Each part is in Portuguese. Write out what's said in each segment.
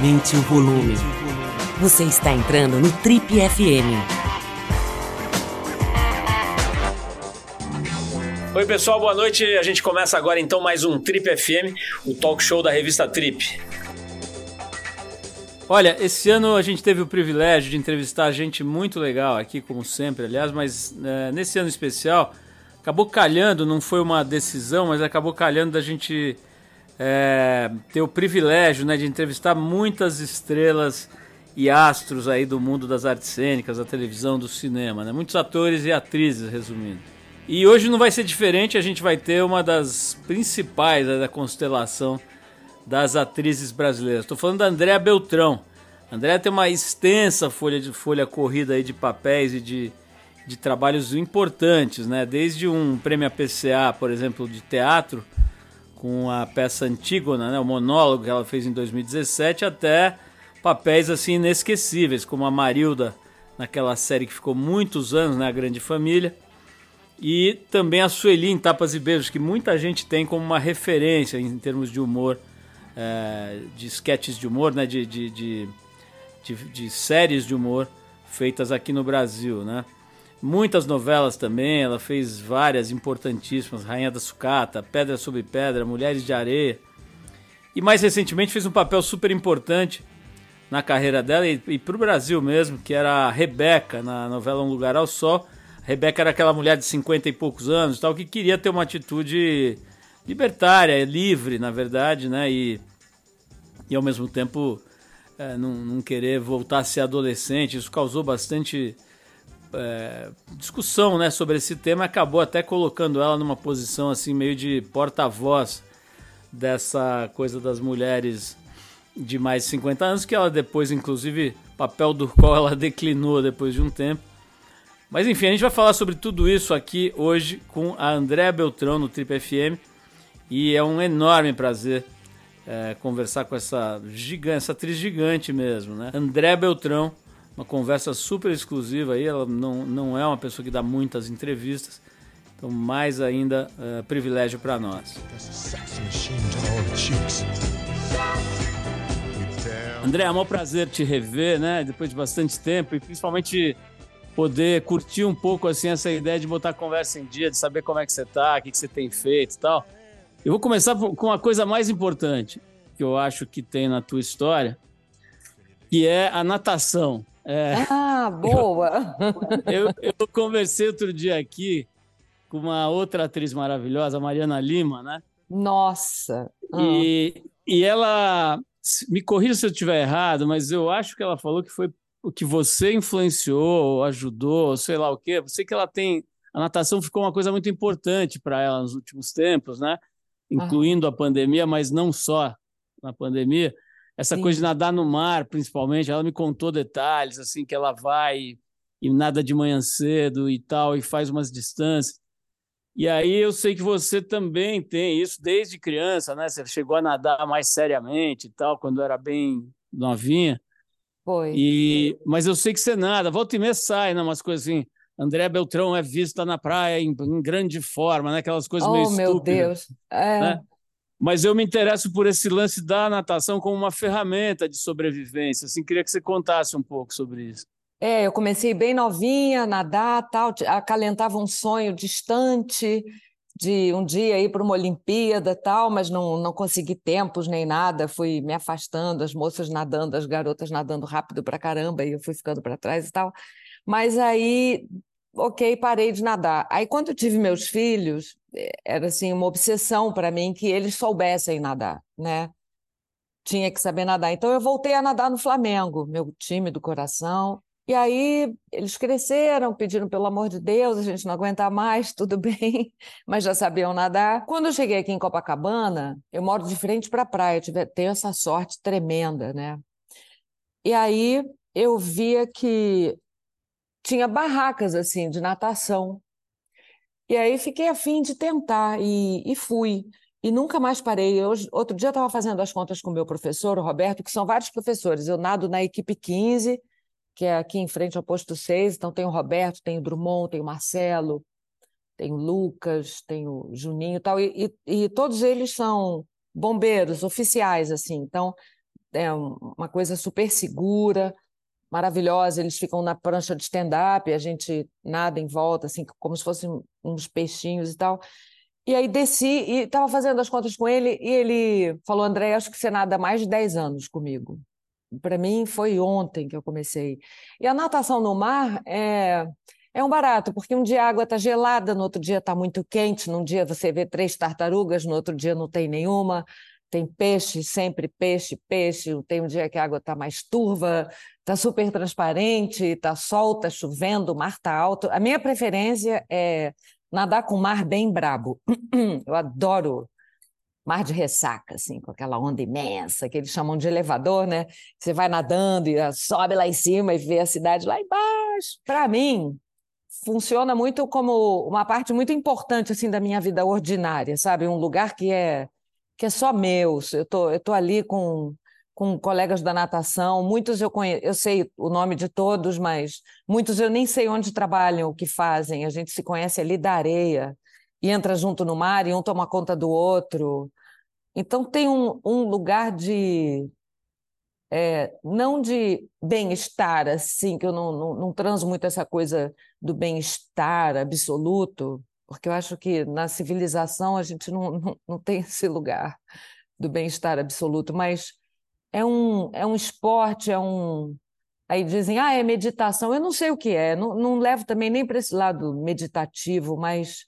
Aumente o volume. Você está entrando no Trip FM. Oi, pessoal, boa noite. A gente começa agora então mais um Trip FM, o talk show da revista Trip. Olha, esse ano a gente teve o privilégio de entrevistar gente muito legal aqui, como sempre, aliás, mas é, nesse ano especial acabou calhando, não foi uma decisão, mas acabou calhando da gente é, ter o privilégio né, de entrevistar muitas estrelas e astros aí do mundo das artes cênicas, da televisão, do cinema, né? Muitos atores e atrizes, resumindo. E hoje não vai ser diferente, a gente vai ter uma das principais né, da constelação das atrizes brasileiras. Estou falando da Andréa Beltrão. Andréa tem uma extensa folha de folha corrida aí de papéis e de, de trabalhos importantes, né? Desde um prêmio APCA, por exemplo, de teatro, com a peça Antígona, né, o monólogo que ela fez em 2017, até papéis assim inesquecíveis, como a Marilda naquela série que ficou muitos anos, né, a Grande Família, e também a Sueli em Tapas e Beijos, que muita gente tem como uma referência em termos de humor, é, de sketches de humor, né, de, de, de, de, séries de humor feitas aqui no Brasil, né. Muitas novelas também, ela fez várias importantíssimas, Rainha da Sucata, Pedra sobre Pedra, Mulheres de Areia. E mais recentemente fez um papel super importante na carreira dela e, e para o Brasil mesmo, que era a Rebeca, na novela Um Lugar ao Sol. Rebeca era aquela mulher de 50 e poucos anos tal, que queria ter uma atitude libertária, livre, na verdade, né? E, e ao mesmo tempo é, não, não querer voltar a ser adolescente. Isso causou bastante é, discussão né, sobre esse tema acabou até colocando ela numa posição assim meio de porta-voz dessa coisa das mulheres de mais de 50 anos, que ela depois, inclusive, papel do qual ela declinou depois de um tempo. Mas enfim, a gente vai falar sobre tudo isso aqui hoje com a Andréa Beltrão no Trip FM e é um enorme prazer é, conversar com essa gigante, essa atriz gigante mesmo, né? André Beltrão, uma conversa super exclusiva aí. Ela não, não é uma pessoa que dá muitas entrevistas, então mais ainda uh, privilégio para nós. André, é um prazer te rever, né? Depois de bastante tempo e principalmente poder curtir um pouco assim essa ideia de botar a conversa em dia, de saber como é que você tá, o que, que você tem feito e tal. Eu vou começar com a coisa mais importante que eu acho que tem na tua história, que é a natação. É. Ah, boa! Eu, eu, eu, conversei outro dia aqui com uma outra atriz maravilhosa, Mariana Lima, né? Nossa! E, e ela, me corrija se eu estiver errado, mas eu acho que ela falou que foi o que você influenciou, ajudou, sei lá o quê. Eu sei que ela tem. A natação ficou uma coisa muito importante para ela nos últimos tempos, né? Incluindo ah. a pandemia, mas não só na pandemia essa Sim. coisa de nadar no mar, principalmente. Ela me contou detalhes, assim, que ela vai e nada de manhã cedo e tal, e faz umas distâncias. E aí eu sei que você também tem isso desde criança, né? Você chegou a nadar mais seriamente e tal, quando era bem novinha. Foi. E, mas eu sei que você nada, volta e meia sai, né? Umas coisas assim. André Beltrão é vista na praia em, em grande forma, né? Aquelas coisas oh, meio estúpidas. Oh, meu Deus. É. Né? Mas eu me interesso por esse lance da natação como uma ferramenta de sobrevivência. Assim, queria que você contasse um pouco sobre isso. É, eu comecei bem novinha, nadar, tal, acalentava um sonho distante de um dia ir para uma Olimpíada, tal, mas não, não consegui tempos nem nada, fui me afastando, as moças nadando, as garotas nadando rápido para caramba, e eu fui ficando para trás e tal. Mas aí, ok, parei de nadar. Aí quando eu tive meus filhos, era assim uma obsessão para mim que eles soubessem nadar, né? Tinha que saber nadar. Então eu voltei a nadar no Flamengo, meu time do coração. E aí eles cresceram, pediram pelo amor de Deus, a gente não aguenta mais, tudo bem, mas já sabiam nadar. Quando eu cheguei aqui em Copacabana, eu moro de frente para a praia, eu tive, tenho essa sorte tremenda, né? E aí eu via que tinha barracas assim de natação e aí fiquei afim de tentar e, e fui. E nunca mais parei. Hoje, outro dia eu estava fazendo as contas com o meu professor, o Roberto, que são vários professores. Eu nado na equipe 15, que é aqui em frente ao posto 6. Então tem o Roberto, tem o Drummond, tem o Marcelo, tem o Lucas, tem o Juninho e tal. E, e, e todos eles são bombeiros oficiais, assim. Então é uma coisa super segura, maravilhosa. Eles ficam na prancha de stand-up, a gente nada em volta, assim, como se fossem uns peixinhos e tal. E aí desci e estava fazendo as contas com ele, e ele falou: André, acho que você nada há mais de 10 anos comigo. Para mim foi ontem que eu comecei. E a natação no mar é, é um barato, porque um dia a água está gelada, no outro dia está muito quente, num dia você vê três tartarugas, no outro dia não tem nenhuma. Tem peixe, sempre peixe, peixe. Tem um dia que a água está mais turva, está super transparente, está sol, está chovendo, o mar está alto. A minha preferência é nadar com mar bem brabo. Eu adoro mar de ressaca, assim, com aquela onda imensa, que eles chamam de elevador, né? Você vai nadando e sobe lá em cima e vê a cidade lá embaixo. Para mim, funciona muito como uma parte muito importante assim da minha vida ordinária, sabe? Um lugar que é que é só meu. Eu tô, eu tô ali com com colegas da natação, muitos eu conheço, eu sei o nome de todos, mas muitos eu nem sei onde trabalham, o que fazem. A gente se conhece ali da areia e entra junto no mar e um toma conta do outro. Então tem um, um lugar de é, não de bem-estar, assim, que eu não, não, não transo muito essa coisa do bem-estar absoluto, porque eu acho que na civilização a gente não, não, não tem esse lugar do bem-estar absoluto, mas é um, é um esporte, é um. Aí dizem, ah, é meditação. Eu não sei o que é, não, não levo também nem para esse lado meditativo, mas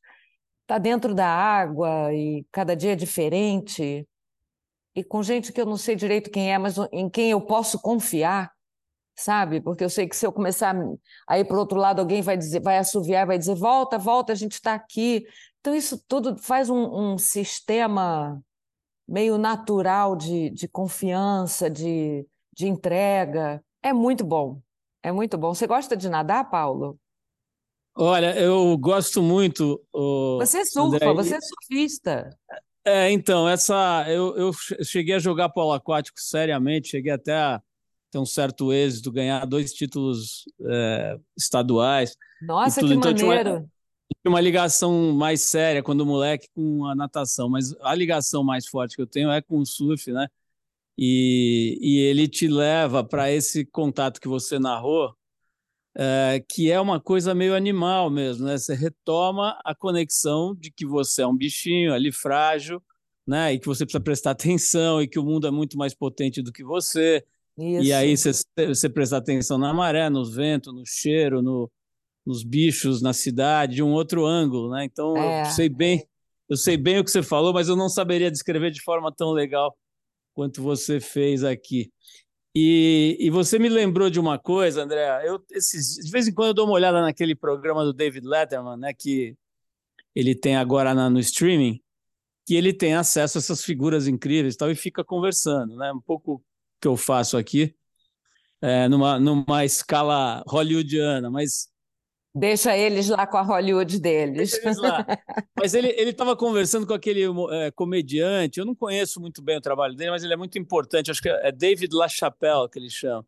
está dentro da água e cada dia é diferente e com gente que eu não sei direito quem é, mas em quem eu posso confiar, sabe? Porque eu sei que se eu começar a ir para o outro lado, alguém vai dizer, vai assoviar, vai dizer, volta, volta, a gente está aqui. Então, isso tudo faz um, um sistema meio natural de, de confiança, de, de entrega. É muito bom. É muito bom. Você gosta de nadar, Paulo? Olha, eu gosto muito. Você surfa, André. você é surfista. É, então, essa eu, eu cheguei a jogar polo aquático seriamente, cheguei até a ter um certo êxito, ganhar dois títulos é, estaduais. Nossa, que então, maneiro! Tinha uma, tinha uma ligação mais séria quando moleque com a natação, mas a ligação mais forte que eu tenho é com o surf, né? E, e ele te leva para esse contato que você narrou, é, que é uma coisa meio animal mesmo, né? Você retoma a conexão de que você é um bichinho ali frágil, né? E que você precisa prestar atenção e que o mundo é muito mais potente do que você. Isso. E aí você, presta atenção na maré, no vento, no cheiro, no, nos bichos, na cidade, de um outro ângulo, né? Então é. eu sei bem, eu sei bem o que você falou, mas eu não saberia descrever de forma tão legal quanto você fez aqui. E, e, você me lembrou de uma coisa, André. Eu, esses, de vez em quando eu dou uma olhada naquele programa do David Letterman, né, que ele tem agora na, no streaming, que ele tem acesso a essas figuras incríveis e tal, e fica conversando, né? Um pouco que eu faço aqui, é, numa, numa escala hollywoodiana, mas Deixa eles lá com a Hollywood deles. Mas ele estava conversando com aquele é, comediante, eu não conheço muito bem o trabalho dele, mas ele é muito importante, acho que é David LaChapelle que ele chama.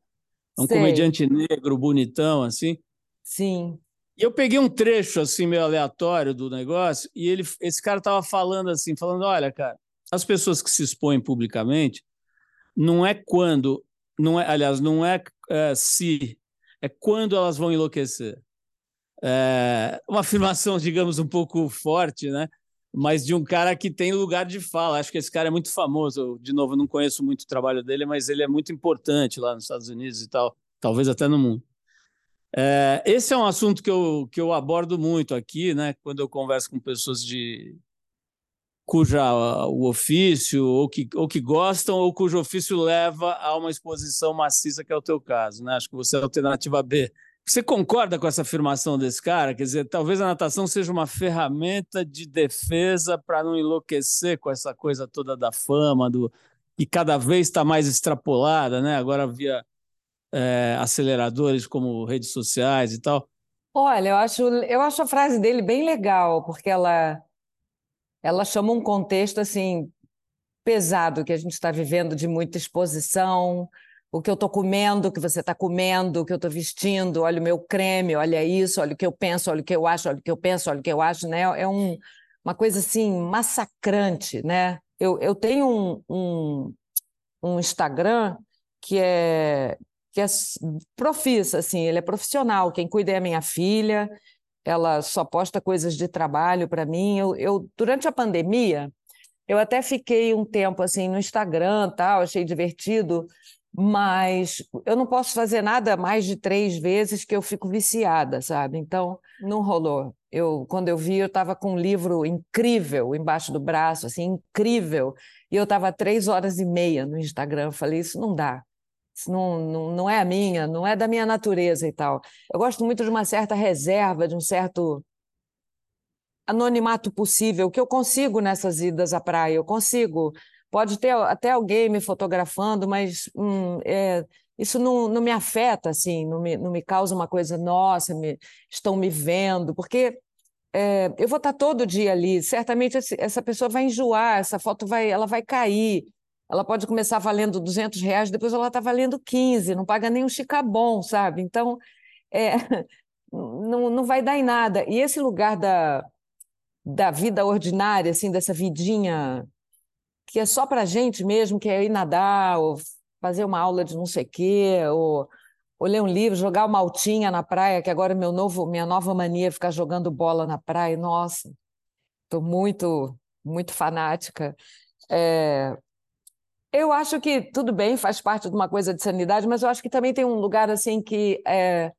É um Sei. comediante negro, bonitão, assim. Sim. E eu peguei um trecho, assim, meio aleatório do negócio, e ele, esse cara estava falando assim, falando, olha, cara, as pessoas que se expõem publicamente, não é quando, não é, aliás, não é, é se, é quando elas vão enlouquecer é, uma afirmação, digamos, um pouco forte, né? Mas de um cara que tem lugar de fala. Acho que esse cara é muito famoso. Eu, de novo, não conheço muito o trabalho dele, mas ele é muito importante lá nos Estados Unidos e tal, talvez até no mundo. É, esse é um assunto que eu, que eu abordo muito aqui, né? Quando eu converso com pessoas de cuja o ofício ou que, ou que gostam ou cujo ofício leva a uma exposição maciça, que é o teu caso, né? Acho que você é a alternativa B você concorda com essa afirmação desse cara? Quer dizer, talvez a natação seja uma ferramenta de defesa para não enlouquecer com essa coisa toda da fama, do e cada vez está mais extrapolada, né? Agora via é, aceleradores como redes sociais e tal. Olha, eu acho, eu acho a frase dele bem legal, porque ela, ela chama um contexto assim pesado que a gente está vivendo de muita exposição, o que eu estou comendo, o que você está comendo, o que eu estou vestindo, olha o meu creme, olha isso, olha o que eu penso, olha o que eu acho, olha o que eu penso, olha o que eu acho, né? É um, uma coisa assim massacrante, né? Eu, eu tenho um, um, um Instagram que é que é profissa, assim, ele é profissional. Quem cuida é a minha filha. Ela só posta coisas de trabalho para mim. Eu, eu durante a pandemia eu até fiquei um tempo assim no Instagram, tal, achei divertido, mas eu não posso fazer nada mais de três vezes que eu fico viciada, sabe? Então não rolou. Eu, quando eu vi, eu estava com um livro incrível embaixo do braço, assim, incrível, e eu estava três horas e meia no Instagram. Eu falei, isso não dá. Não, não, não é a minha, não é da minha natureza e tal. Eu gosto muito de uma certa reserva, de um certo anonimato possível, que eu consigo nessas idas à praia, eu consigo. Pode ter até alguém me fotografando, mas hum, é, isso não, não me afeta, assim, não me, não me causa uma coisa, nossa, me, estão me vendo, porque é, eu vou estar todo dia ali, certamente essa pessoa vai enjoar, essa foto vai, ela vai cair, ela pode começar valendo 200 reais, depois ela está valendo 15, não paga nem um chicabom, sabe? Então, é, não, não vai dar em nada. E esse lugar da, da vida ordinária, assim, dessa vidinha que é só para gente mesmo, que é ir nadar, ou fazer uma aula de não sei o quê, ou, ou ler um livro, jogar uma altinha na praia, que agora meu novo, minha nova mania é ficar jogando bola na praia. Nossa, estou muito, muito fanática. É... Eu acho que tudo bem, faz parte de uma coisa de sanidade, mas eu acho que também tem um lugar assim que é,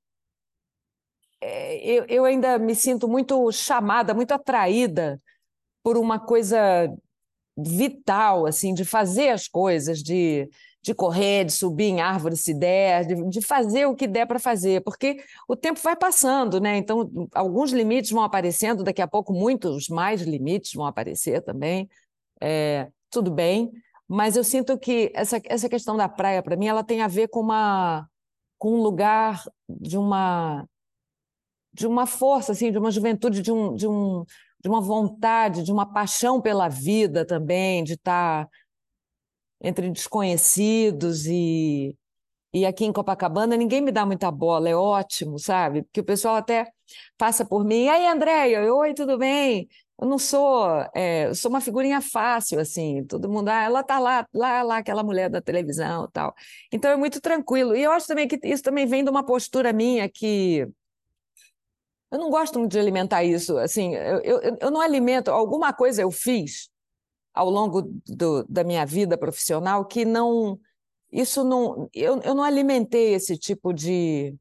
é, eu, eu ainda me sinto muito chamada, muito atraída por uma coisa vital, assim, de fazer as coisas, de, de correr, de subir em árvore se der, de, de fazer o que der para fazer, porque o tempo vai passando, né? Então, alguns limites vão aparecendo, daqui a pouco muitos mais limites vão aparecer também. É, tudo bem, mas eu sinto que essa, essa questão da praia, para mim, ela tem a ver com uma com um lugar de uma de uma força, assim, de uma juventude, de, um, de, um, de uma vontade, de uma paixão pela vida também, de estar entre desconhecidos e, e aqui em Copacabana ninguém me dá muita bola, é ótimo, sabe? Porque o pessoal até passa por mim, e aí, Andréia, oi, tudo bem? Eu não sou, é, sou uma figurinha fácil, assim, todo mundo, ah, ela tá lá, lá, lá, aquela mulher da televisão tal. Então é muito tranquilo. E eu acho também que isso também vem de uma postura minha que eu não gosto muito de alimentar isso. Assim, eu, eu, eu não alimento. Alguma coisa eu fiz ao longo do, da minha vida profissional que não. Isso não. Eu, eu não alimentei esse tipo de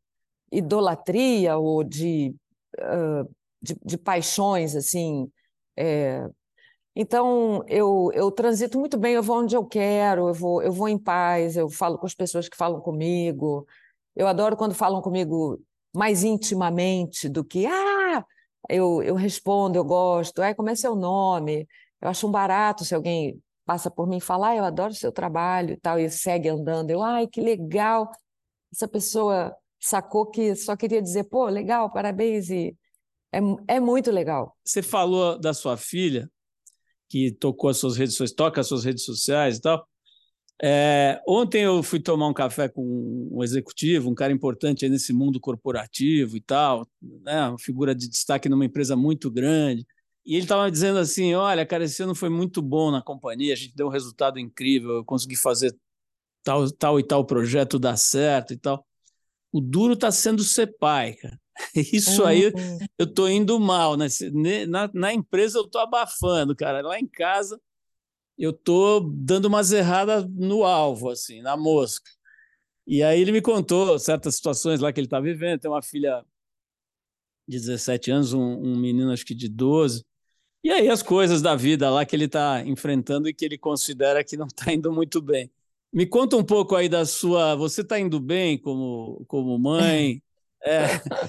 idolatria ou de, uh, de, de, paixões, assim. É, então, eu, eu transito muito bem, eu vou onde eu quero, eu vou, eu vou em paz, eu falo com as pessoas que falam comigo. Eu adoro quando falam comigo mais intimamente do que ah, eu, eu respondo, eu gosto, ah, como é seu nome? Eu acho um barato se alguém passa por mim e fala, ah, eu adoro seu trabalho e tal, e segue andando. Eu, ai, que legal. Essa pessoa sacou que só queria dizer, pô, legal, parabéns, e é, é muito legal. Você falou da sua filha, que tocou as suas redes sociais, toca as suas redes sociais e tal. É, ontem eu fui tomar um café com um executivo, um cara importante nesse mundo corporativo e tal, né, uma figura de destaque numa empresa muito grande. E ele estava dizendo assim: Olha, cara, esse ano foi muito bom na companhia, a gente deu um resultado incrível, eu consegui fazer tal, tal e tal projeto dar certo e tal. O duro está sendo ser pai, cara. Isso uhum. aí eu tô indo mal. Né? Na, na empresa eu tô abafando, cara. Lá em casa eu tô dando umas erradas no alvo, assim, na mosca. E aí ele me contou certas situações lá que ele está vivendo. Tem uma filha de 17 anos, um, um, menino acho que de 12. E aí as coisas da vida lá que ele está enfrentando e que ele considera que não está indo muito bem. Me conta um pouco aí da sua. Você está indo bem como, como mãe? É,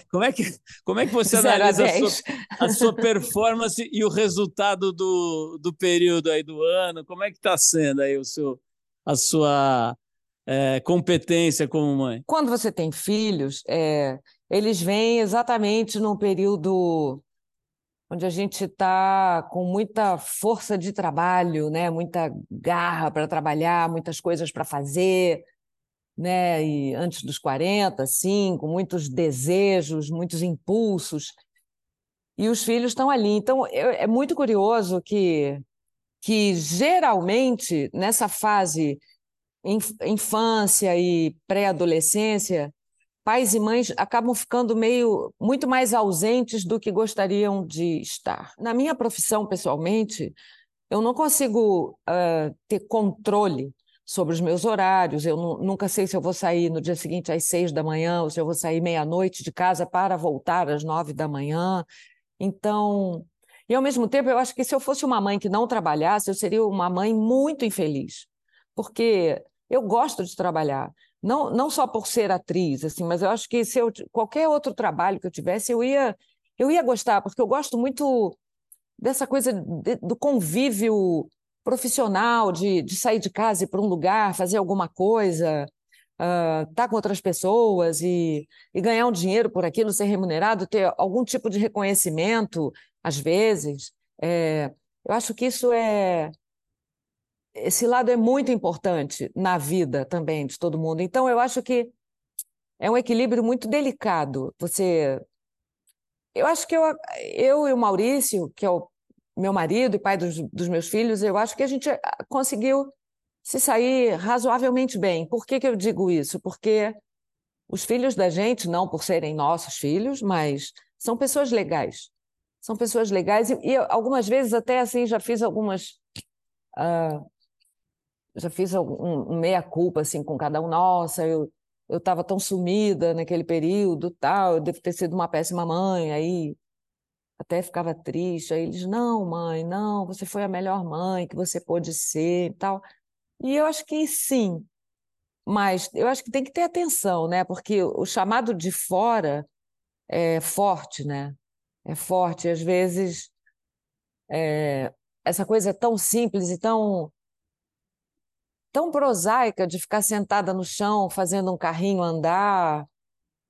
como, é que, como é que você analisa a, a, sua, a sua, performance e o resultado do, do período aí do ano? Como é que está sendo aí o seu, a sua é, competência como mãe? Quando você tem filhos, é, eles vêm exatamente num período onde a gente está com muita força de trabalho, né? muita garra para trabalhar, muitas coisas para fazer né? E antes dos 40, sim, com muitos desejos, muitos impulsos. E os filhos estão ali. Então, é muito curioso que, que geralmente, nessa fase infância e pré-adolescência, pais e mães acabam ficando meio muito mais ausentes do que gostariam de estar. Na minha profissão, pessoalmente, eu não consigo uh, ter controle sobre os meus horários. Eu nunca sei se eu vou sair no dia seguinte às seis da manhã ou se eu vou sair meia-noite de casa para voltar às nove da manhã. Então, e ao mesmo tempo, eu acho que se eu fosse uma mãe que não trabalhasse, eu seria uma mãe muito infeliz, porque eu gosto de trabalhar. Não, não só por ser atriz, assim, mas eu acho que se eu, qualquer outro trabalho que eu tivesse, eu ia, eu ia gostar, porque eu gosto muito dessa coisa de, do convívio profissional, de, de sair de casa e ir para um lugar, fazer alguma coisa, estar uh, tá com outras pessoas e, e ganhar um dinheiro por aquilo, ser remunerado, ter algum tipo de reconhecimento, às vezes. É, eu acho que isso é. Esse lado é muito importante na vida também de todo mundo. Então, eu acho que é um equilíbrio muito delicado. Você. Eu acho que eu, eu e o Maurício, que é o meu marido e pai dos, dos meus filhos, eu acho que a gente ah, conseguiu se sair razoavelmente bem. Por que, que eu digo isso? Porque os filhos da gente, não por serem nossos filhos, mas são pessoas legais. São pessoas legais e, e algumas vezes até assim já fiz algumas uh, já fiz um, um meia-culpa assim com cada um. Nossa, eu eu estava tão sumida naquele período, tal, eu devo ter sido uma péssima mãe, aí até ficava triste. Aí eles, não, mãe, não, você foi a melhor mãe que você pôde ser e tal. E eu acho que sim, mas eu acho que tem que ter atenção, né? Porque o chamado de fora é forte, né? É forte. Às vezes, é... essa coisa é tão simples e tão tão prosaica de ficar sentada no chão fazendo um carrinho andar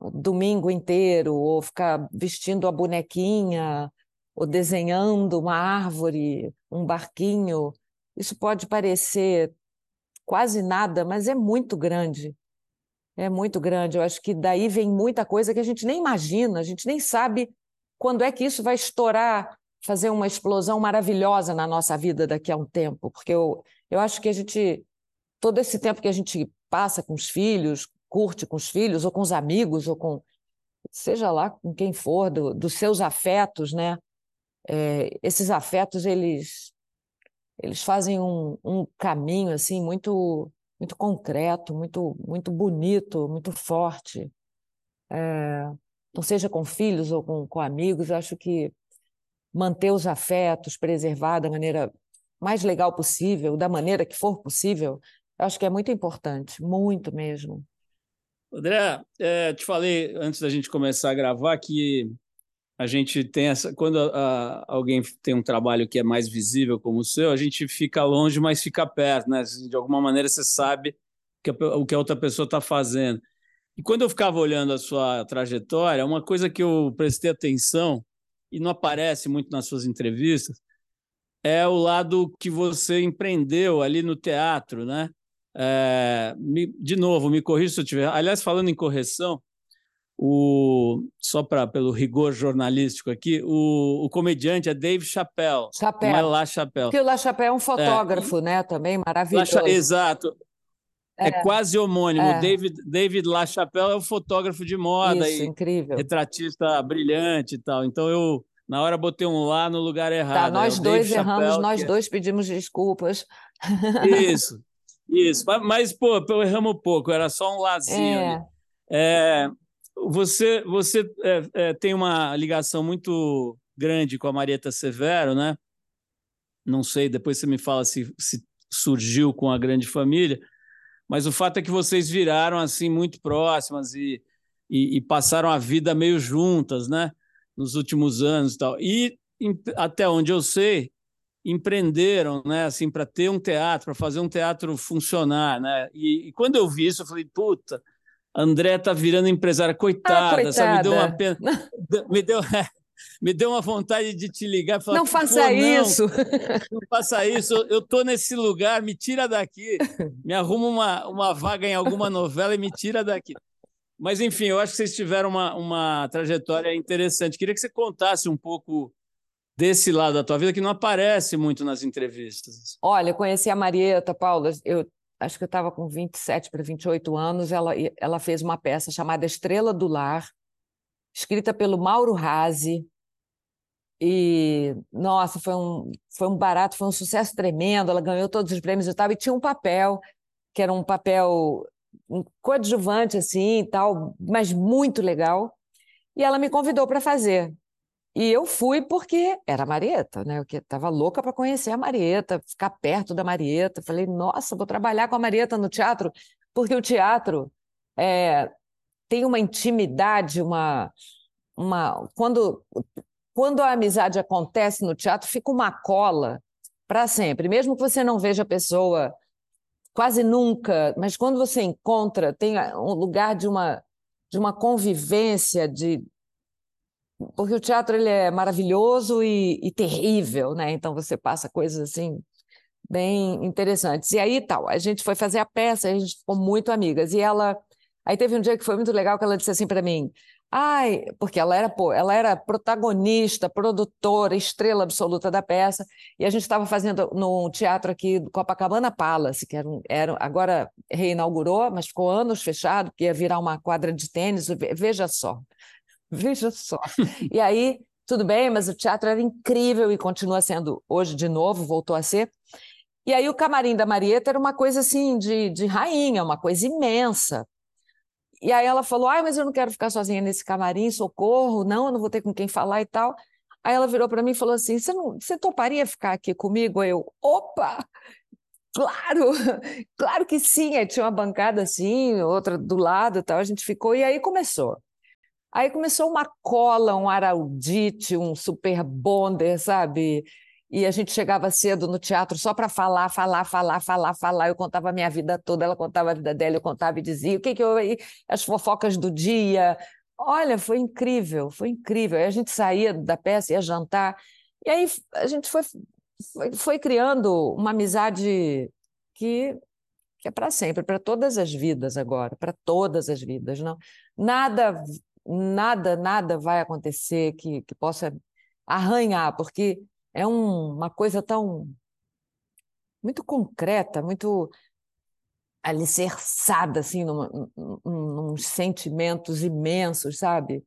domingo inteiro, ou ficar vestindo a bonequinha, ou desenhando uma árvore, um barquinho. Isso pode parecer quase nada, mas é muito grande. É muito grande. Eu acho que daí vem muita coisa que a gente nem imagina, a gente nem sabe quando é que isso vai estourar, fazer uma explosão maravilhosa na nossa vida daqui a um tempo. Porque eu, eu acho que a gente, todo esse tempo que a gente passa com os filhos, curte com os filhos, ou com os amigos, ou com seja lá com quem for, do, dos seus afetos, né? É, esses afetos eles eles fazem um, um caminho assim muito muito concreto, muito muito bonito, muito forte. É, não seja com filhos ou com, com amigos, acho que manter os afetos, preservar da maneira mais legal possível, da maneira que for possível, acho que é muito importante, muito mesmo. André, é, te falei antes da gente começar a gravar que a gente tem essa. Quando a, a, alguém tem um trabalho que é mais visível como o seu, a gente fica longe, mas fica perto, né? De alguma maneira você sabe que o que a outra pessoa está fazendo. E quando eu ficava olhando a sua trajetória, uma coisa que eu prestei atenção e não aparece muito nas suas entrevistas é o lado que você empreendeu ali no teatro, né? É, me, de novo, me corrija se eu tiver. Aliás, falando em correção, o, só para pelo rigor jornalístico aqui, o, o comediante é Dave Chappelle, Chappelle. não é La Chappelle. Porque o La Chappelle é um fotógrafo, é, né? Também maravilhoso. La, exato. É, é, quase homônimo. É. David, David La Chappelle é um fotógrafo de moda Isso, e incrível. retratista brilhante e tal. Então eu na hora botei um lá no lugar tá, errado. Tá, nós dois Dave erramos, Chappelle, nós dois pedimos desculpas. Isso. Isso, mas, pô, eu erramos pouco, era só um lazinho. É. É, você você é, é, tem uma ligação muito grande com a Marieta Severo, né? Não sei, depois você me fala se, se surgiu com a grande família, mas o fato é que vocês viraram assim muito próximas e, e, e passaram a vida meio juntas, né? Nos últimos anos e tal. E até onde eu sei, empreenderam, né, assim, para ter um teatro, para fazer um teatro funcionar, né? E, e, quando eu vi isso, eu falei, puta, André tá virando empresária, coitada, ah, coitada. sabe? Me deu uma pena, me deu, me deu uma vontade de te ligar, falar, não faça isso, não faça isso, eu tô nesse lugar, me tira daqui, me arruma uma, uma vaga em alguma novela e me tira daqui. Mas enfim, eu acho que vocês tiveram uma, uma trajetória interessante. Queria que você contasse um pouco desse lado da tua vida que não aparece muito nas entrevistas? Olha, eu conheci a Marieta, Paula, eu acho que eu estava com 27 para 28 anos, ela, ela fez uma peça chamada Estrela do Lar, escrita pelo Mauro Razzi. E, nossa, foi um, foi um barato, foi um sucesso tremendo. Ela ganhou todos os prêmios e tal. E tinha um papel, que era um papel coadjuvante, assim, e tal, mas muito legal. E ela me convidou para fazer. E eu fui porque era a Marieta, né? Eu estava louca para conhecer a Marieta, ficar perto da Marieta. Falei, nossa, vou trabalhar com a Marieta no teatro, porque o teatro é, tem uma intimidade, uma, uma quando quando a amizade acontece no teatro, fica uma cola para sempre. Mesmo que você não veja a pessoa quase nunca, mas quando você encontra, tem um lugar de uma de uma convivência, de porque o teatro ele é maravilhoso e, e, terrível, né? Então você passa coisas assim bem interessantes. E aí tal, a gente foi fazer a peça, a gente ficou muito amigas. E ela, aí teve um dia que foi muito legal que ela disse assim para mim: "Ai, porque ela era, pô, ela era protagonista, produtora, estrela absoluta da peça, e a gente estava fazendo no teatro aqui do Copacabana Palace, que era, era agora reinaugurou, mas ficou anos fechado, que ia virar uma quadra de tênis, veja só. Veja só. E aí, tudo bem, mas o teatro era incrível e continua sendo hoje de novo, voltou a ser. E aí o camarim da Marieta era uma coisa assim de, de rainha, uma coisa imensa. E aí ela falou: "Ai, mas eu não quero ficar sozinha nesse camarim, socorro, não, eu não vou ter com quem falar e tal". Aí ela virou para mim e falou assim: "Você não, você toparia ficar aqui comigo?" Eu: "Opa! Claro, claro que sim. Aí tinha uma bancada assim, outra do lado, tal. A gente ficou e aí começou. Aí começou uma cola, um araldite, um super bonder, sabe? E a gente chegava cedo no teatro só para falar, falar, falar, falar, falar. Eu contava a minha vida toda, ela contava a vida dela, eu contava e dizia o que, que eu. as fofocas do dia. Olha, foi incrível, foi incrível. Aí a gente saía da peça, ia jantar. E aí a gente foi, foi, foi criando uma amizade que, que é para sempre, para todas as vidas agora, para todas as vidas. não Nada nada, nada vai acontecer que, que possa arranhar, porque é um, uma coisa tão muito concreta, muito alicerçada assim num, num, sentimentos imensos, sabe?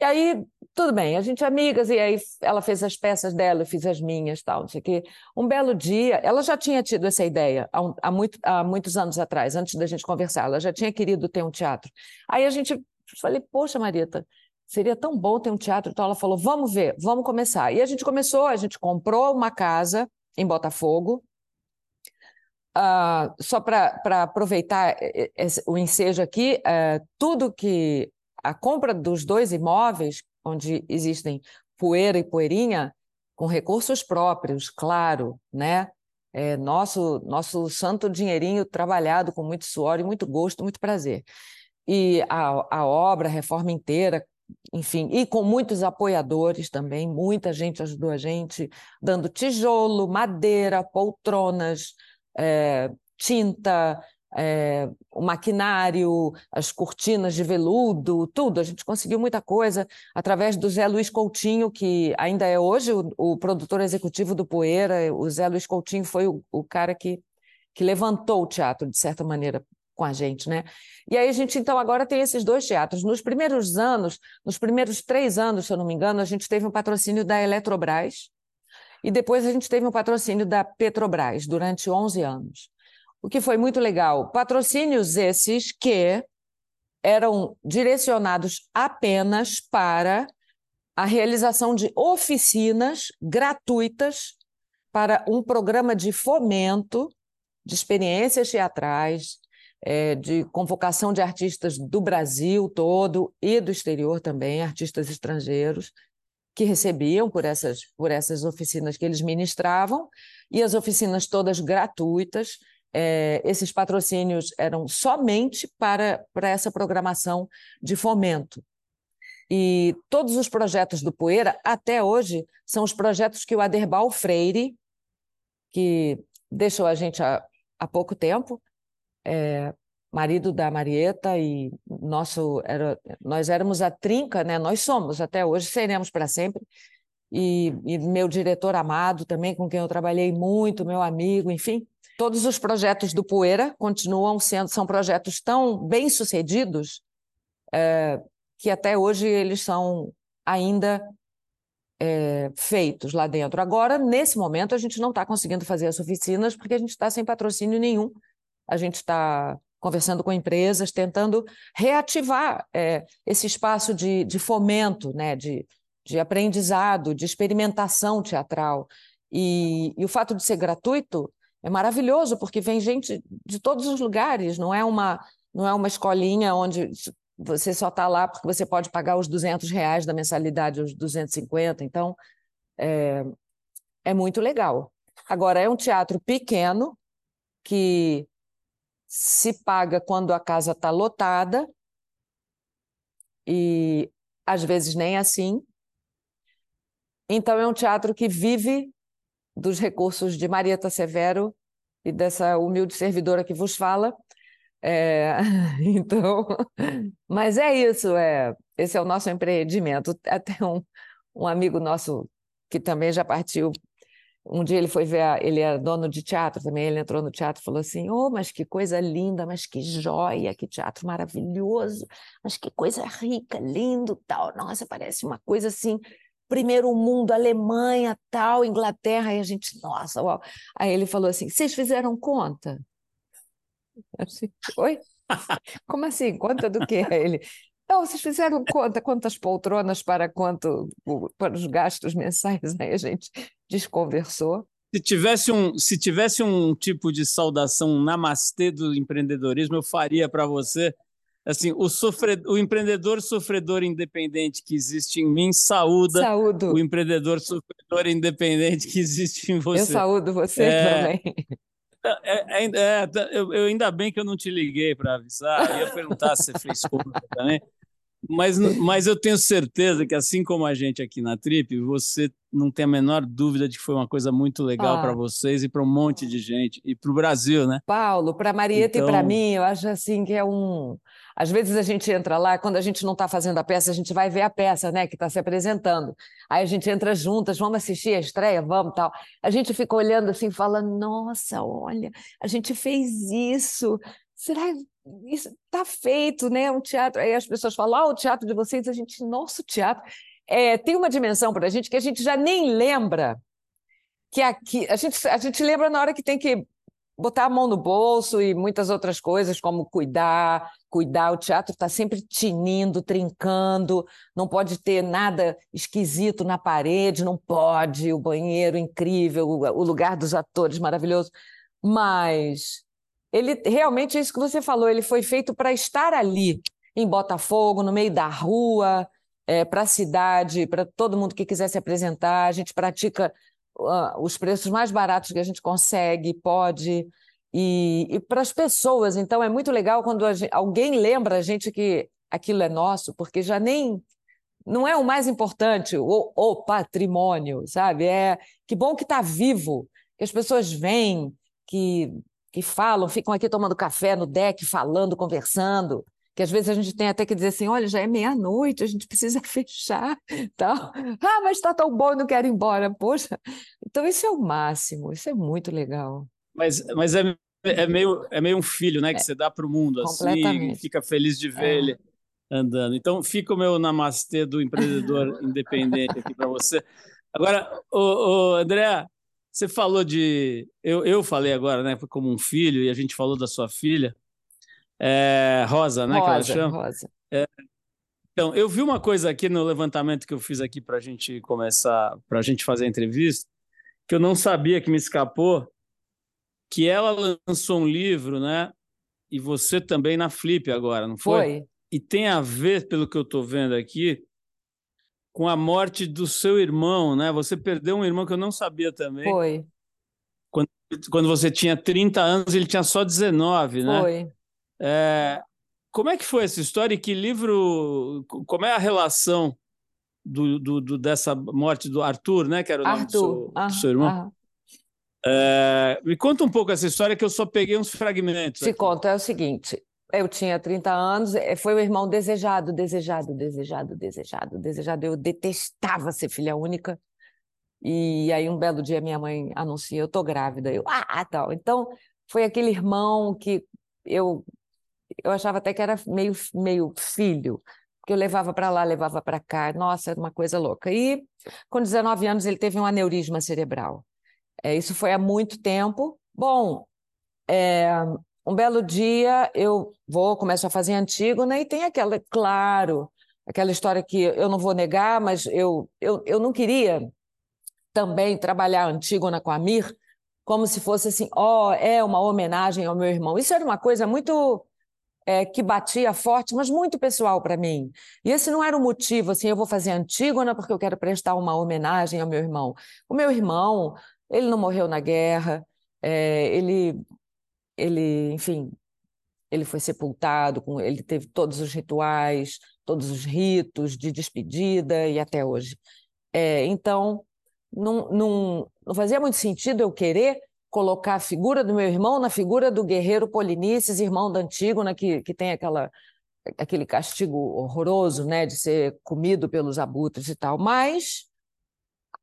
E aí, tudo bem, a gente é amigas, e aí ela fez as peças dela, eu fiz as minhas, tal, não sei o quê. Um belo dia, ela já tinha tido essa ideia há, há, muito, há muitos anos atrás, antes da gente conversar, ela já tinha querido ter um teatro. Aí a gente Falei, poxa, Marita, seria tão bom ter um teatro. Então ela falou, vamos ver, vamos começar. E a gente começou, a gente comprou uma casa em Botafogo, uh, só para aproveitar o ensejo aqui, uh, tudo que a compra dos dois imóveis, onde existem poeira e poeirinha, com recursos próprios, claro, né? É nosso, nosso santo dinheirinho trabalhado com muito suor e muito gosto, muito prazer e a, a obra, a reforma inteira, enfim, e com muitos apoiadores também, muita gente ajudou a gente, dando tijolo, madeira, poltronas, é, tinta, é, o maquinário, as cortinas de veludo, tudo. A gente conseguiu muita coisa através do Zé Luiz Coutinho, que ainda é hoje o, o produtor executivo do Poeira. O Zé Luiz Coutinho foi o, o cara que, que levantou o teatro, de certa maneira, com a gente, né? E aí a gente, então, agora tem esses dois teatros. Nos primeiros anos, nos primeiros três anos, se eu não me engano, a gente teve um patrocínio da Eletrobras e depois a gente teve um patrocínio da Petrobras durante 11 anos. O que foi muito legal. Patrocínios esses que eram direcionados apenas para a realização de oficinas gratuitas para um programa de fomento de experiências teatrais, é, de convocação de artistas do Brasil todo e do exterior também, artistas estrangeiros, que recebiam por essas, por essas oficinas que eles ministravam, e as oficinas todas gratuitas. É, esses patrocínios eram somente para, para essa programação de fomento. E todos os projetos do Poeira, até hoje, são os projetos que o Aderbal Freire, que deixou a gente há, há pouco tempo, é, marido da Marieta e nosso era, nós éramos a trinca, né? Nós somos até hoje, seremos para sempre. E, e, meu diretor amado também, com quem eu trabalhei muito, meu amigo, enfim. Todos os projetos do Poeira continuam sendo, são projetos tão bem sucedidos é, que até hoje eles são ainda é, feitos lá dentro. Agora, nesse momento, a gente não está conseguindo fazer as oficinas porque a gente está sem patrocínio nenhum. A gente está conversando com empresas, tentando reativar é, esse espaço de, de fomento, né, de, de aprendizado, de experimentação teatral. E, e, o fato de ser gratuito é maravilhoso, porque vem gente de todos os lugares, não é uma, não é uma escolinha onde você só está lá porque você pode pagar os 200 reais da mensalidade, os 250, então é, é muito legal. Agora, é um teatro pequeno que se paga quando a casa está lotada e às vezes nem assim. Então, é um teatro que vive dos recursos de Marieta Severo e dessa humilde servidora que vos fala, é, então, mas é isso, é, esse é o nosso empreendimento. Até um, um amigo nosso que também já partiu, um dia ele foi ver, a, ele é dono de teatro também, ele entrou no teatro e falou assim, oh, mas que coisa linda, mas que joia, que teatro maravilhoso, mas que coisa rica, lindo, tal, nossa, parece uma coisa assim, primeiro mundo, Alemanha, tal, Inglaterra, e a gente, nossa, uau. Aí ele falou assim, vocês fizeram conta? Assim, Oi? Como assim? Conta do quê? Ele. Não, vocês fizeram conta quantas poltronas para quanto para os gastos mensais, aí a gente desconversou. Se tivesse um, se tivesse um tipo de saudação um namastê do empreendedorismo, eu faria para você assim, o, sofre, o empreendedor sofredor independente que existe em mim saúda Saúdo. o empreendedor sofredor independente que existe em você. Eu saúdo você é, também. É, é, é, eu, eu, ainda bem que eu não te liguei para avisar, eu ia perguntar se você fez conta também. Mas, mas eu tenho certeza que, assim como a gente aqui na Trip, você não tem a menor dúvida de que foi uma coisa muito legal ah. para vocês e para um monte de gente, e para o Brasil, né? Paulo, para Marieta então... e para mim, eu acho assim que é um. Às vezes a gente entra lá, quando a gente não está fazendo a peça, a gente vai ver a peça, né, que está se apresentando. Aí a gente entra juntas, vamos assistir a estreia, vamos tal. A gente fica olhando assim, falando: nossa, olha, a gente fez isso. Será isso está feito, né? Um teatro. Aí as pessoas falam: ah, o teatro de vocês, a gente, nosso teatro. É, tem uma dimensão para a gente que a gente já nem lembra que aqui a gente, a gente lembra na hora que tem que botar a mão no bolso e muitas outras coisas, como cuidar, cuidar. O teatro está sempre tinindo, trincando, não pode ter nada esquisito na parede, não pode, o banheiro incrível, o lugar dos atores maravilhoso. Mas ele realmente é isso que você falou, ele foi feito para estar ali, em Botafogo, no meio da rua, é, para a cidade, para todo mundo que quiser se apresentar. A gente pratica uh, os preços mais baratos que a gente consegue, pode. E, e para as pessoas, então é muito legal quando gente, alguém lembra a gente que aquilo é nosso, porque já nem não é o mais importante, o, o patrimônio, sabe? É que bom que está vivo, que as pessoas vêm, que, que falam, ficam aqui tomando café no deck, falando, conversando que às vezes a gente tem até que dizer assim, olha, já é meia-noite, a gente precisa fechar, tal. Ah, mas está tão bom, não quero ir embora, poxa. Então isso é o máximo, isso é muito legal. Mas, mas é, é, meio, é meio um filho, né, que é, você dá para o mundo, assim, fica feliz de ver é. ele andando. Então fica o meu namastê do empreendedor independente aqui para você. Agora, o, o André, você falou de... Eu, eu falei agora, né, como um filho, e a gente falou da sua filha, é, Rosa, né? Rosa, que ela chama. Rosa. É, então, eu vi uma coisa aqui no levantamento que eu fiz aqui para a gente começar, para a gente fazer a entrevista, que eu não sabia que me escapou, que ela lançou um livro, né? E você também na Flip agora, não foi? Foi. E tem a ver, pelo que eu estou vendo aqui, com a morte do seu irmão, né? Você perdeu um irmão que eu não sabia também. Foi. Quando, quando você tinha 30 anos, ele tinha só 19, né? Foi. É, como é que foi essa história e que livro, como é a relação do, do, do dessa morte do Arthur, né? Que era o Arthur. nome do seu, ah, do seu irmão. Ah. É, me conta um pouco essa história que eu só peguei uns fragmentos. Aqui. conto, é o seguinte. Eu tinha 30 anos, é, foi o irmão desejado, desejado, desejado, desejado, desejado. Eu detestava ser filha única. E aí um belo dia minha mãe anuncia, eu tô grávida. Eu, ah, tal. Então, foi aquele irmão que eu eu achava até que era meio meio filho, porque eu levava para lá, levava para cá. Nossa, era uma coisa louca. E com 19 anos ele teve um aneurisma cerebral. É, isso foi há muito tempo. Bom, é, um belo dia eu vou, começo a fazer Antígona e tem aquela, claro, aquela história que eu não vou negar, mas eu, eu, eu não queria também trabalhar Antígona com a Mir como se fosse assim, ó, oh, é uma homenagem ao meu irmão. Isso era uma coisa muito é, que batia forte, mas muito pessoal para mim. E esse não era o motivo, assim, eu vou fazer Antígona porque eu quero prestar uma homenagem ao meu irmão. O meu irmão, ele não morreu na guerra, é, ele, ele, enfim, ele foi sepultado, ele teve todos os rituais, todos os ritos de despedida e até hoje. É, então, não, não, não fazia muito sentido eu querer colocar a figura do meu irmão na figura do guerreiro Polinices, irmão da Antígona, que, que tem aquela, aquele castigo horroroso né, de ser comido pelos abutres e tal. Mas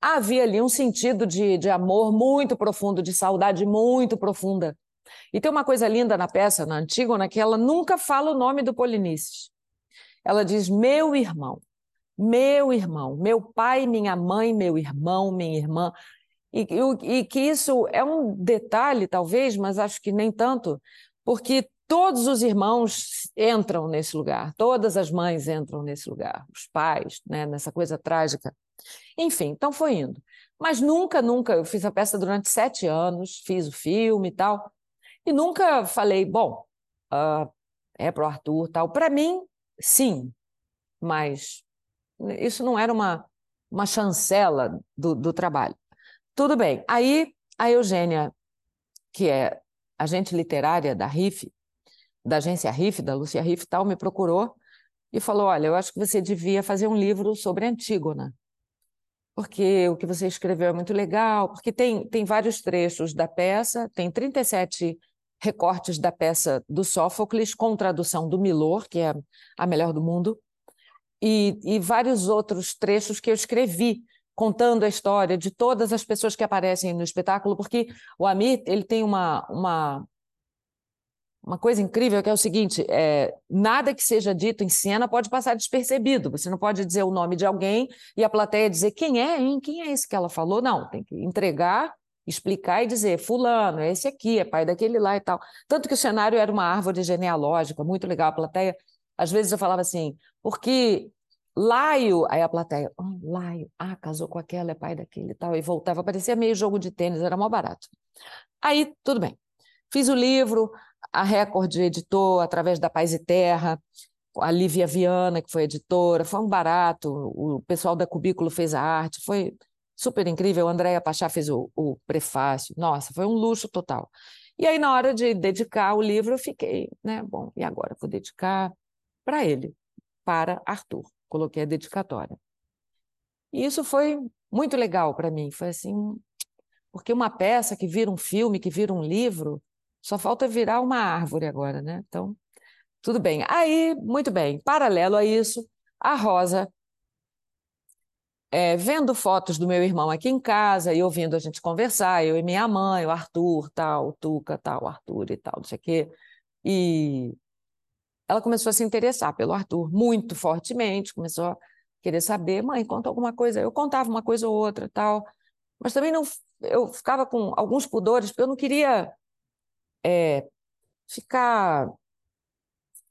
havia ali um sentido de, de amor muito profundo, de saudade muito profunda. E tem uma coisa linda na peça, na Antígona, que ela nunca fala o nome do Polinices. Ela diz meu irmão. Meu irmão, meu pai, minha mãe, meu irmão, minha irmã. E, e, e que isso é um detalhe, talvez, mas acho que nem tanto, porque todos os irmãos entram nesse lugar, todas as mães entram nesse lugar, os pais, né, nessa coisa trágica. Enfim, então foi indo. Mas nunca, nunca, eu fiz a peça durante sete anos, fiz o filme e tal, e nunca falei, bom, uh, é para o Arthur tal. Para mim, sim, mas isso não era uma, uma chancela do, do trabalho. Tudo bem. Aí a Eugênia, que é agente literária da RIF, da agência RIF, da Lúcia RIF tal, me procurou e falou: Olha, eu acho que você devia fazer um livro sobre Antígona, porque o que você escreveu é muito legal, porque tem, tem vários trechos da peça, tem 37 recortes da peça do Sófocles, com tradução do Milor, que é a melhor do mundo, e, e vários outros trechos que eu escrevi contando a história de todas as pessoas que aparecem no espetáculo, porque o Amir ele tem uma, uma, uma coisa incrível que é o seguinte: é, nada que seja dito em cena pode passar despercebido. Você não pode dizer o nome de alguém e a plateia dizer quem é, hein? Quem é esse que ela falou? Não, tem que entregar, explicar e dizer: Fulano, é esse aqui, é pai daquele lá e tal. Tanto que o cenário era uma árvore genealógica, muito legal. A plateia, às vezes eu falava assim, porque Laio, aí a plateia, oh, Laio, ah, casou com aquela, é pai daquele e tal, e voltava, parecia meio jogo de tênis, era mó barato. Aí, tudo bem. Fiz o livro, a Record editou através da Paz e Terra, a Lívia Viana, que foi editora, foi um barato, o pessoal da Cubículo fez a arte, foi super incrível, Andréia Pachá fez o, o prefácio, nossa, foi um luxo total. E aí, na hora de dedicar o livro, eu fiquei, né, bom, e agora? Vou dedicar para ele, para Arthur coloquei a dedicatória. E isso foi muito legal para mim, foi assim, porque uma peça que vira um filme, que vira um livro, só falta virar uma árvore agora, né? Então, tudo bem. Aí, muito bem, paralelo a isso, a Rosa, é, vendo fotos do meu irmão aqui em casa e ouvindo a gente conversar, eu e minha mãe, o Arthur, tal, o Tuca, tal, o Arthur e tal, não sei o quê, e ela começou a se interessar pelo Arthur muito fortemente, começou a querer saber, mãe, conta alguma coisa. Eu contava uma coisa ou outra, tal, mas também não, eu ficava com alguns pudores, porque eu não queria é, ficar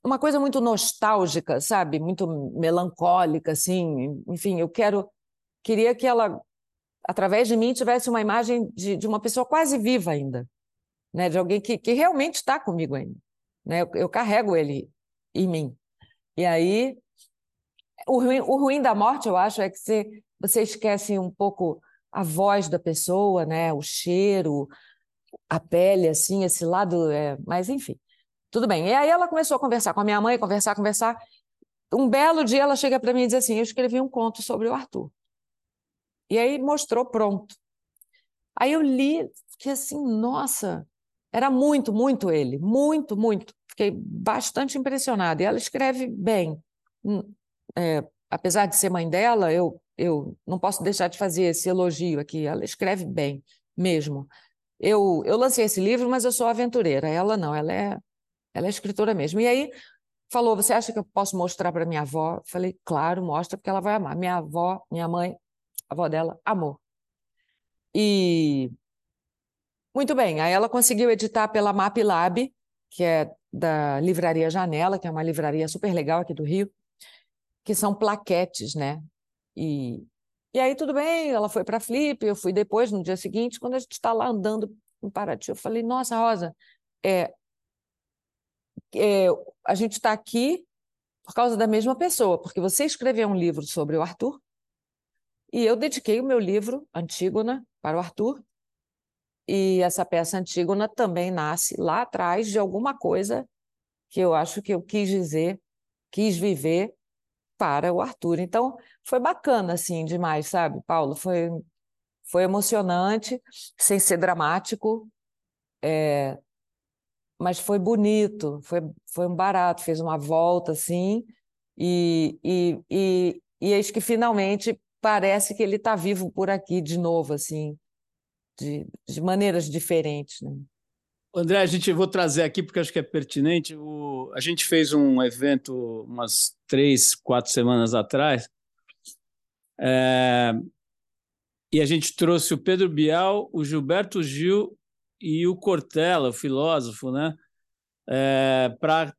uma coisa muito nostálgica, sabe, muito melancólica, assim. Enfim, eu quero, queria que ela, através de mim, tivesse uma imagem de, de uma pessoa quase viva ainda, né, de alguém que, que realmente está comigo ainda. Né? Eu, eu carrego ele em mim. E aí, o ruim, o ruim da morte, eu acho, é que você, você esquece um pouco a voz da pessoa, né? o cheiro, a pele, assim, esse lado. É... Mas, enfim, tudo bem. E aí ela começou a conversar com a minha mãe, conversar, conversar. Um belo dia ela chega para mim e diz assim: Eu escrevi um conto sobre o Arthur. E aí mostrou pronto. Aí eu li, fiquei assim, nossa, era muito, muito ele, muito, muito. Fiquei bastante impressionada. E ela escreve bem. Hum, é, apesar de ser mãe dela, eu, eu não posso deixar de fazer esse elogio aqui. Ela escreve bem, mesmo. Eu, eu lancei esse livro, mas eu sou aventureira. Ela não, ela é, ela é escritora mesmo. E aí falou: Você acha que eu posso mostrar para minha avó? Falei: Claro, mostra, porque ela vai amar. Minha avó, minha mãe, a avó dela, amou. E. Muito bem, aí ela conseguiu editar pela MapLab, que é da Livraria Janela, que é uma livraria super legal aqui do Rio, que são plaquetes, né? E, e aí tudo bem, ela foi para a Flip, eu fui depois, no dia seguinte, quando a gente está lá andando em Paraty, eu falei, nossa, Rosa, é, é, a gente está aqui por causa da mesma pessoa, porque você escreveu um livro sobre o Arthur, e eu dediquei o meu livro, Antígona, para o Arthur, e essa peça Antígona também nasce lá atrás de alguma coisa que eu acho que eu quis dizer, quis viver para o Arthur. Então, foi bacana, assim, demais, sabe, Paulo? Foi, foi emocionante, sem ser dramático, é, mas foi bonito, foi, foi um barato, fez uma volta, assim, e, e, e, e eis que finalmente parece que ele está vivo por aqui de novo, assim, de, de maneiras diferentes. Né? André, a gente vou trazer aqui porque acho que é pertinente. O, a gente fez um evento umas três, quatro semanas atrás, é, e a gente trouxe o Pedro Bial, o Gilberto Gil e o Cortella, o filósofo, né, é, para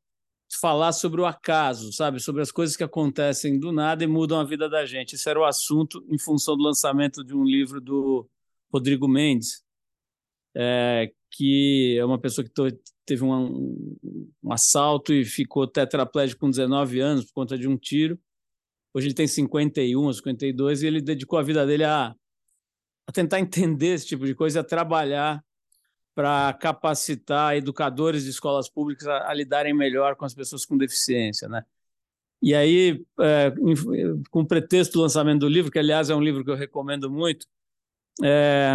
falar sobre o acaso, sabe, sobre as coisas que acontecem do nada e mudam a vida da gente. Esse era o assunto em função do lançamento de um livro do Rodrigo Mendes, é, que é uma pessoa que teve um, um, assalto e ficou tetraplégico com 19 anos por conta de um tiro. Hoje ele tem 51, 52 e ele dedicou a vida dele a, a tentar entender esse tipo de coisa, a trabalhar para capacitar educadores de escolas públicas a, a, lidarem melhor com as pessoas com deficiência, né? E aí, é, com pretexto do lançamento do livro, que aliás é um livro que eu recomendo muito, é,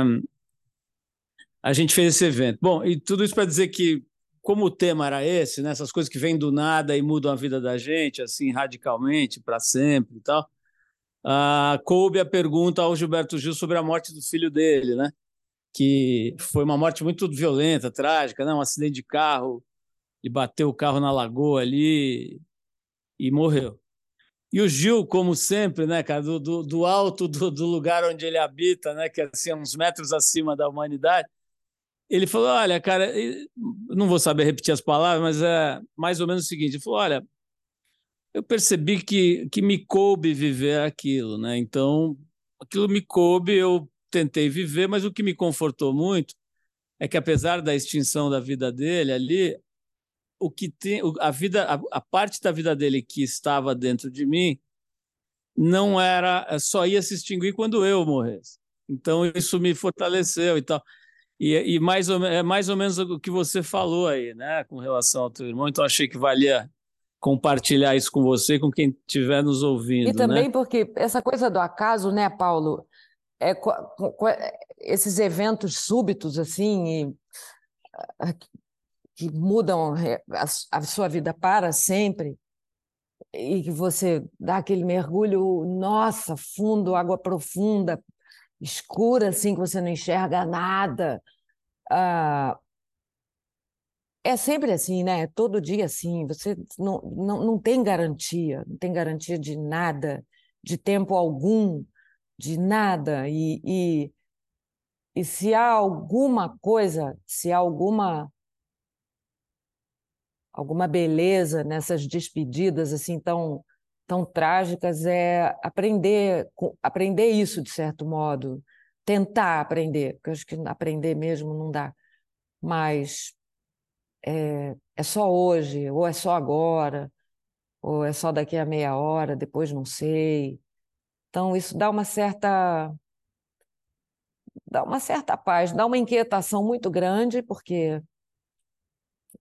a gente fez esse evento. Bom, e tudo isso para dizer que, como o tema era esse, né, essas coisas que vêm do nada e mudam a vida da gente, assim, radicalmente, para sempre e tal, uh, coube a pergunta ao Gilberto Gil sobre a morte do filho dele, né? Que foi uma morte muito violenta, trágica, né? Um acidente de carro, e bateu o carro na lagoa ali e morreu. E o Gil, como sempre, né, cara, do, do, do alto do, do, lugar onde ele habita, né, que é assim, uns metros acima da humanidade, ele falou: Olha, cara, não vou saber repetir as palavras, mas é mais ou menos o seguinte: ele falou, olha, eu percebi que, que me coube viver aquilo, né? Então, aquilo me coube, eu tentei viver, mas o que me confortou muito é que, apesar da extinção da vida dele ali, o que tem, a vida, a, a parte da vida dele que estava dentro de mim não era, só ia se extinguir quando eu morresse. Então, isso me fortaleceu e tal. E, e mais, ou, é mais ou menos o que você falou aí, né, com relação ao teu irmão. Então, achei que valia compartilhar isso com você, com quem estiver nos ouvindo. E também né? porque essa coisa do acaso, né, Paulo? É, esses eventos súbitos, assim, e, que mudam a, a sua vida para sempre, e que você dá aquele mergulho, nossa, fundo, água profunda, escura, assim, que você não enxerga nada. Ah, é sempre assim, né? Todo dia assim. Você não, não, não tem garantia, não tem garantia de nada, de tempo algum, de nada. E, e, e se há alguma coisa, se há alguma alguma beleza nessas despedidas assim tão tão trágicas é aprender aprender isso de certo modo tentar aprender porque eu acho que aprender mesmo não dá mas é, é só hoje ou é só agora ou é só daqui a meia hora depois não sei então isso dá uma certa dá uma certa paz dá uma inquietação muito grande porque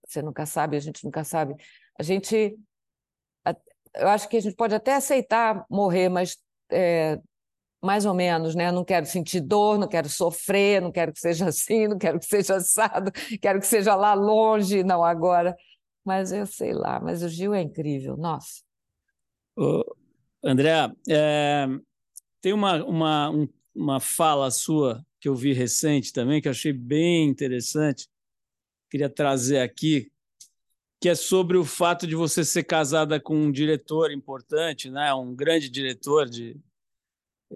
você nunca sabe a gente nunca sabe a gente eu acho que a gente pode até aceitar morrer, mas é, mais ou menos, né? Não quero sentir dor, não quero sofrer, não quero que seja assim, não quero que seja assado, quero que seja lá longe, não agora. Mas eu sei lá, mas o Gil é incrível, nossa. André, é, tem uma, uma, um, uma fala sua que eu vi recente também, que eu achei bem interessante, queria trazer aqui, que é sobre o fato de você ser casada com um diretor importante, né? um grande diretor de,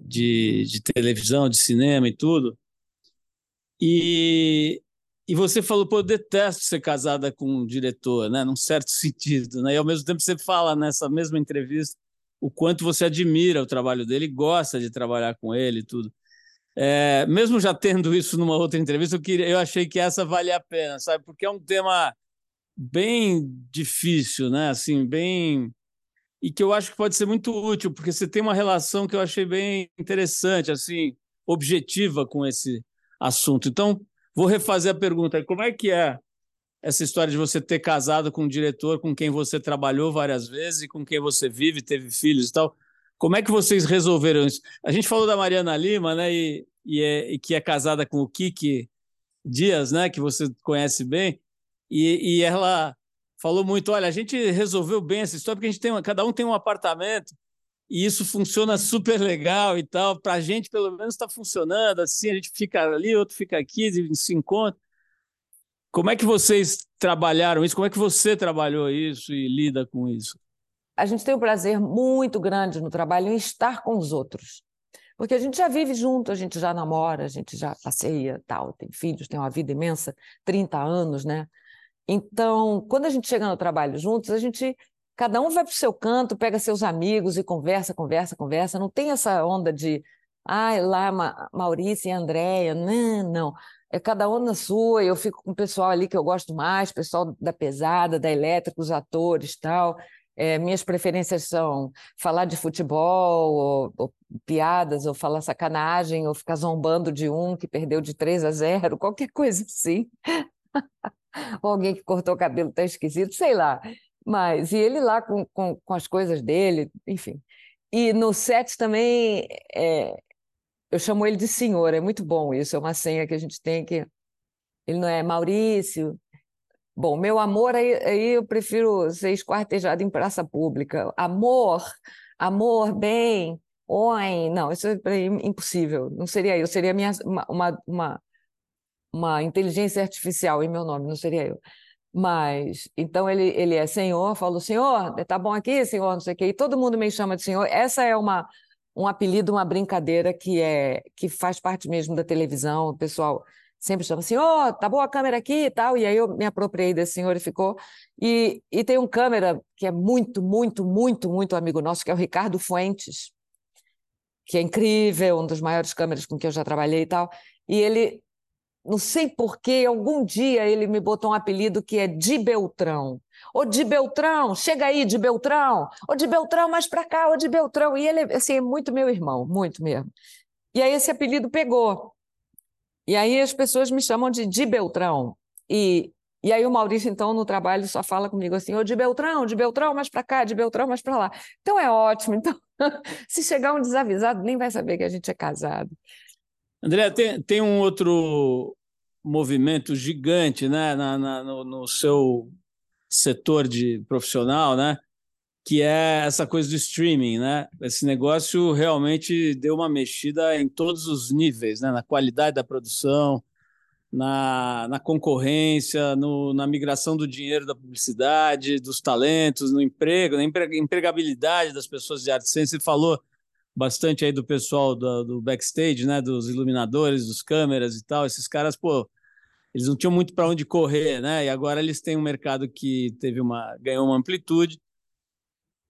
de, de televisão, de cinema e tudo. E, e você falou, pô, eu detesto ser casada com um diretor, né? num certo sentido. Né? E ao mesmo tempo você fala nessa mesma entrevista o quanto você admira o trabalho dele gosta de trabalhar com ele e tudo. É, mesmo já tendo isso numa outra entrevista, eu, queria, eu achei que essa valia a pena, sabe? Porque é um tema bem difícil, né? Assim, bem e que eu acho que pode ser muito útil, porque você tem uma relação que eu achei bem interessante, assim, objetiva com esse assunto. Então, vou refazer a pergunta: como é que é essa história de você ter casado com um diretor com quem você trabalhou várias vezes e com quem você vive, teve filhos e tal? Como é que vocês resolveram isso? A gente falou da Mariana Lima, né? E, e, é, e que é casada com o Kiki Dias, né? Que você conhece bem. E, e ela falou muito: olha, a gente resolveu bem essa história porque a gente tem uma, cada um tem um apartamento e isso funciona super legal e tal. Para a gente, pelo menos, está funcionando. Assim, a gente fica ali, outro fica aqui, se encontra. Como é que vocês trabalharam isso? Como é que você trabalhou isso e lida com isso? a gente tem um prazer muito grande no trabalho em estar com os outros. Porque a gente já vive junto, a gente já namora, a gente já passeia, tal, tem filhos, tem uma vida imensa, 30 anos, né? Então, quando a gente chega no trabalho juntos, a gente cada um vai para o seu canto, pega seus amigos e conversa, conversa, conversa. Não tem essa onda de, ai, lá Ma Maurício e Andréia, não, não. É cada um na sua, eu fico com o pessoal ali que eu gosto mais, pessoal da pesada, da elétrica, os atores, tal. É, minhas preferências são falar de futebol, ou, ou, piadas, ou falar sacanagem, ou ficar zombando de um que perdeu de 3 a 0, qualquer coisa assim. ou alguém que cortou o cabelo tá esquisito, sei lá. Mas, e ele lá com, com, com as coisas dele, enfim. E no set também, é, eu chamo ele de senhor, é muito bom isso, é uma senha que a gente tem que. Ele não é Maurício, Bom, meu amor, aí, aí eu prefiro ser esquartejado em praça pública. Amor, amor, bem, oi. Não, isso é impossível. Não seria eu, seria minha, uma, uma, uma, inteligência artificial em meu nome, não seria eu. Mas, então ele, ele é senhor, falou, senhor, tá bom aqui, senhor, não sei o quê, e todo mundo me chama de senhor. Essa é uma, um apelido, uma brincadeira que é que faz parte mesmo da televisão, o pessoal sempre chama assim, ó, oh, tá boa a câmera aqui e tal, e aí eu me apropriei desse senhor e ficou. E, e tem um câmera que é muito, muito, muito, muito amigo nosso, que é o Ricardo Fuentes, que é incrível, um dos maiores câmeras com que eu já trabalhei e tal, e ele, não sei porquê, algum dia ele me botou um apelido que é de Beltrão. Ô de Beltrão, chega aí de Beltrão, ô de Beltrão, mais pra cá, ô de Beltrão. E ele assim, é muito meu irmão, muito mesmo. E aí esse apelido pegou. E aí as pessoas me chamam de de Beltrão. E, e aí o Maurício, então, no trabalho, só fala comigo assim, ô de Beltrão, de Beltrão, mais para cá, de Beltrão, mais para lá. Então é ótimo. Então, se chegar um desavisado, nem vai saber que a gente é casado. André, tem, tem um outro movimento gigante né, na, na no, no seu setor de profissional, né? que é essa coisa do streaming, né? Esse negócio realmente deu uma mexida em todos os níveis, né? Na qualidade da produção, na, na concorrência, no, na migração do dinheiro da publicidade, dos talentos, no emprego, na empregabilidade das pessoas de arte Você falou bastante aí do pessoal do, do backstage, né? Dos iluminadores, dos câmeras e tal. Esses caras, pô, eles não tinham muito para onde correr, né? E agora eles têm um mercado que teve uma ganhou uma amplitude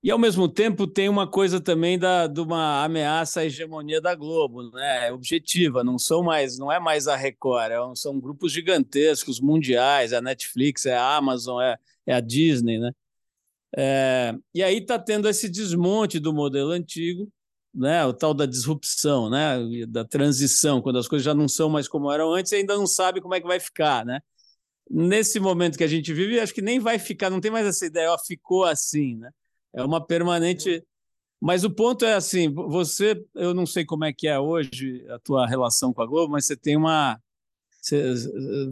e, ao mesmo tempo, tem uma coisa também da, de uma ameaça à hegemonia da Globo, né? É objetiva, não são mais, não é mais a Record, é, são grupos gigantescos, mundiais, é a Netflix, é a Amazon, é, é a Disney, né? É, e aí está tendo esse desmonte do modelo antigo, né? O tal da disrupção, né? Da transição, quando as coisas já não são mais como eram antes, e ainda não sabe como é que vai ficar, né? Nesse momento que a gente vive, acho que nem vai ficar, não tem mais essa ideia, ó, ficou assim, né? É uma permanente. Mas o ponto é assim: você, eu não sei como é que é hoje a tua relação com a Globo, mas você tem uma.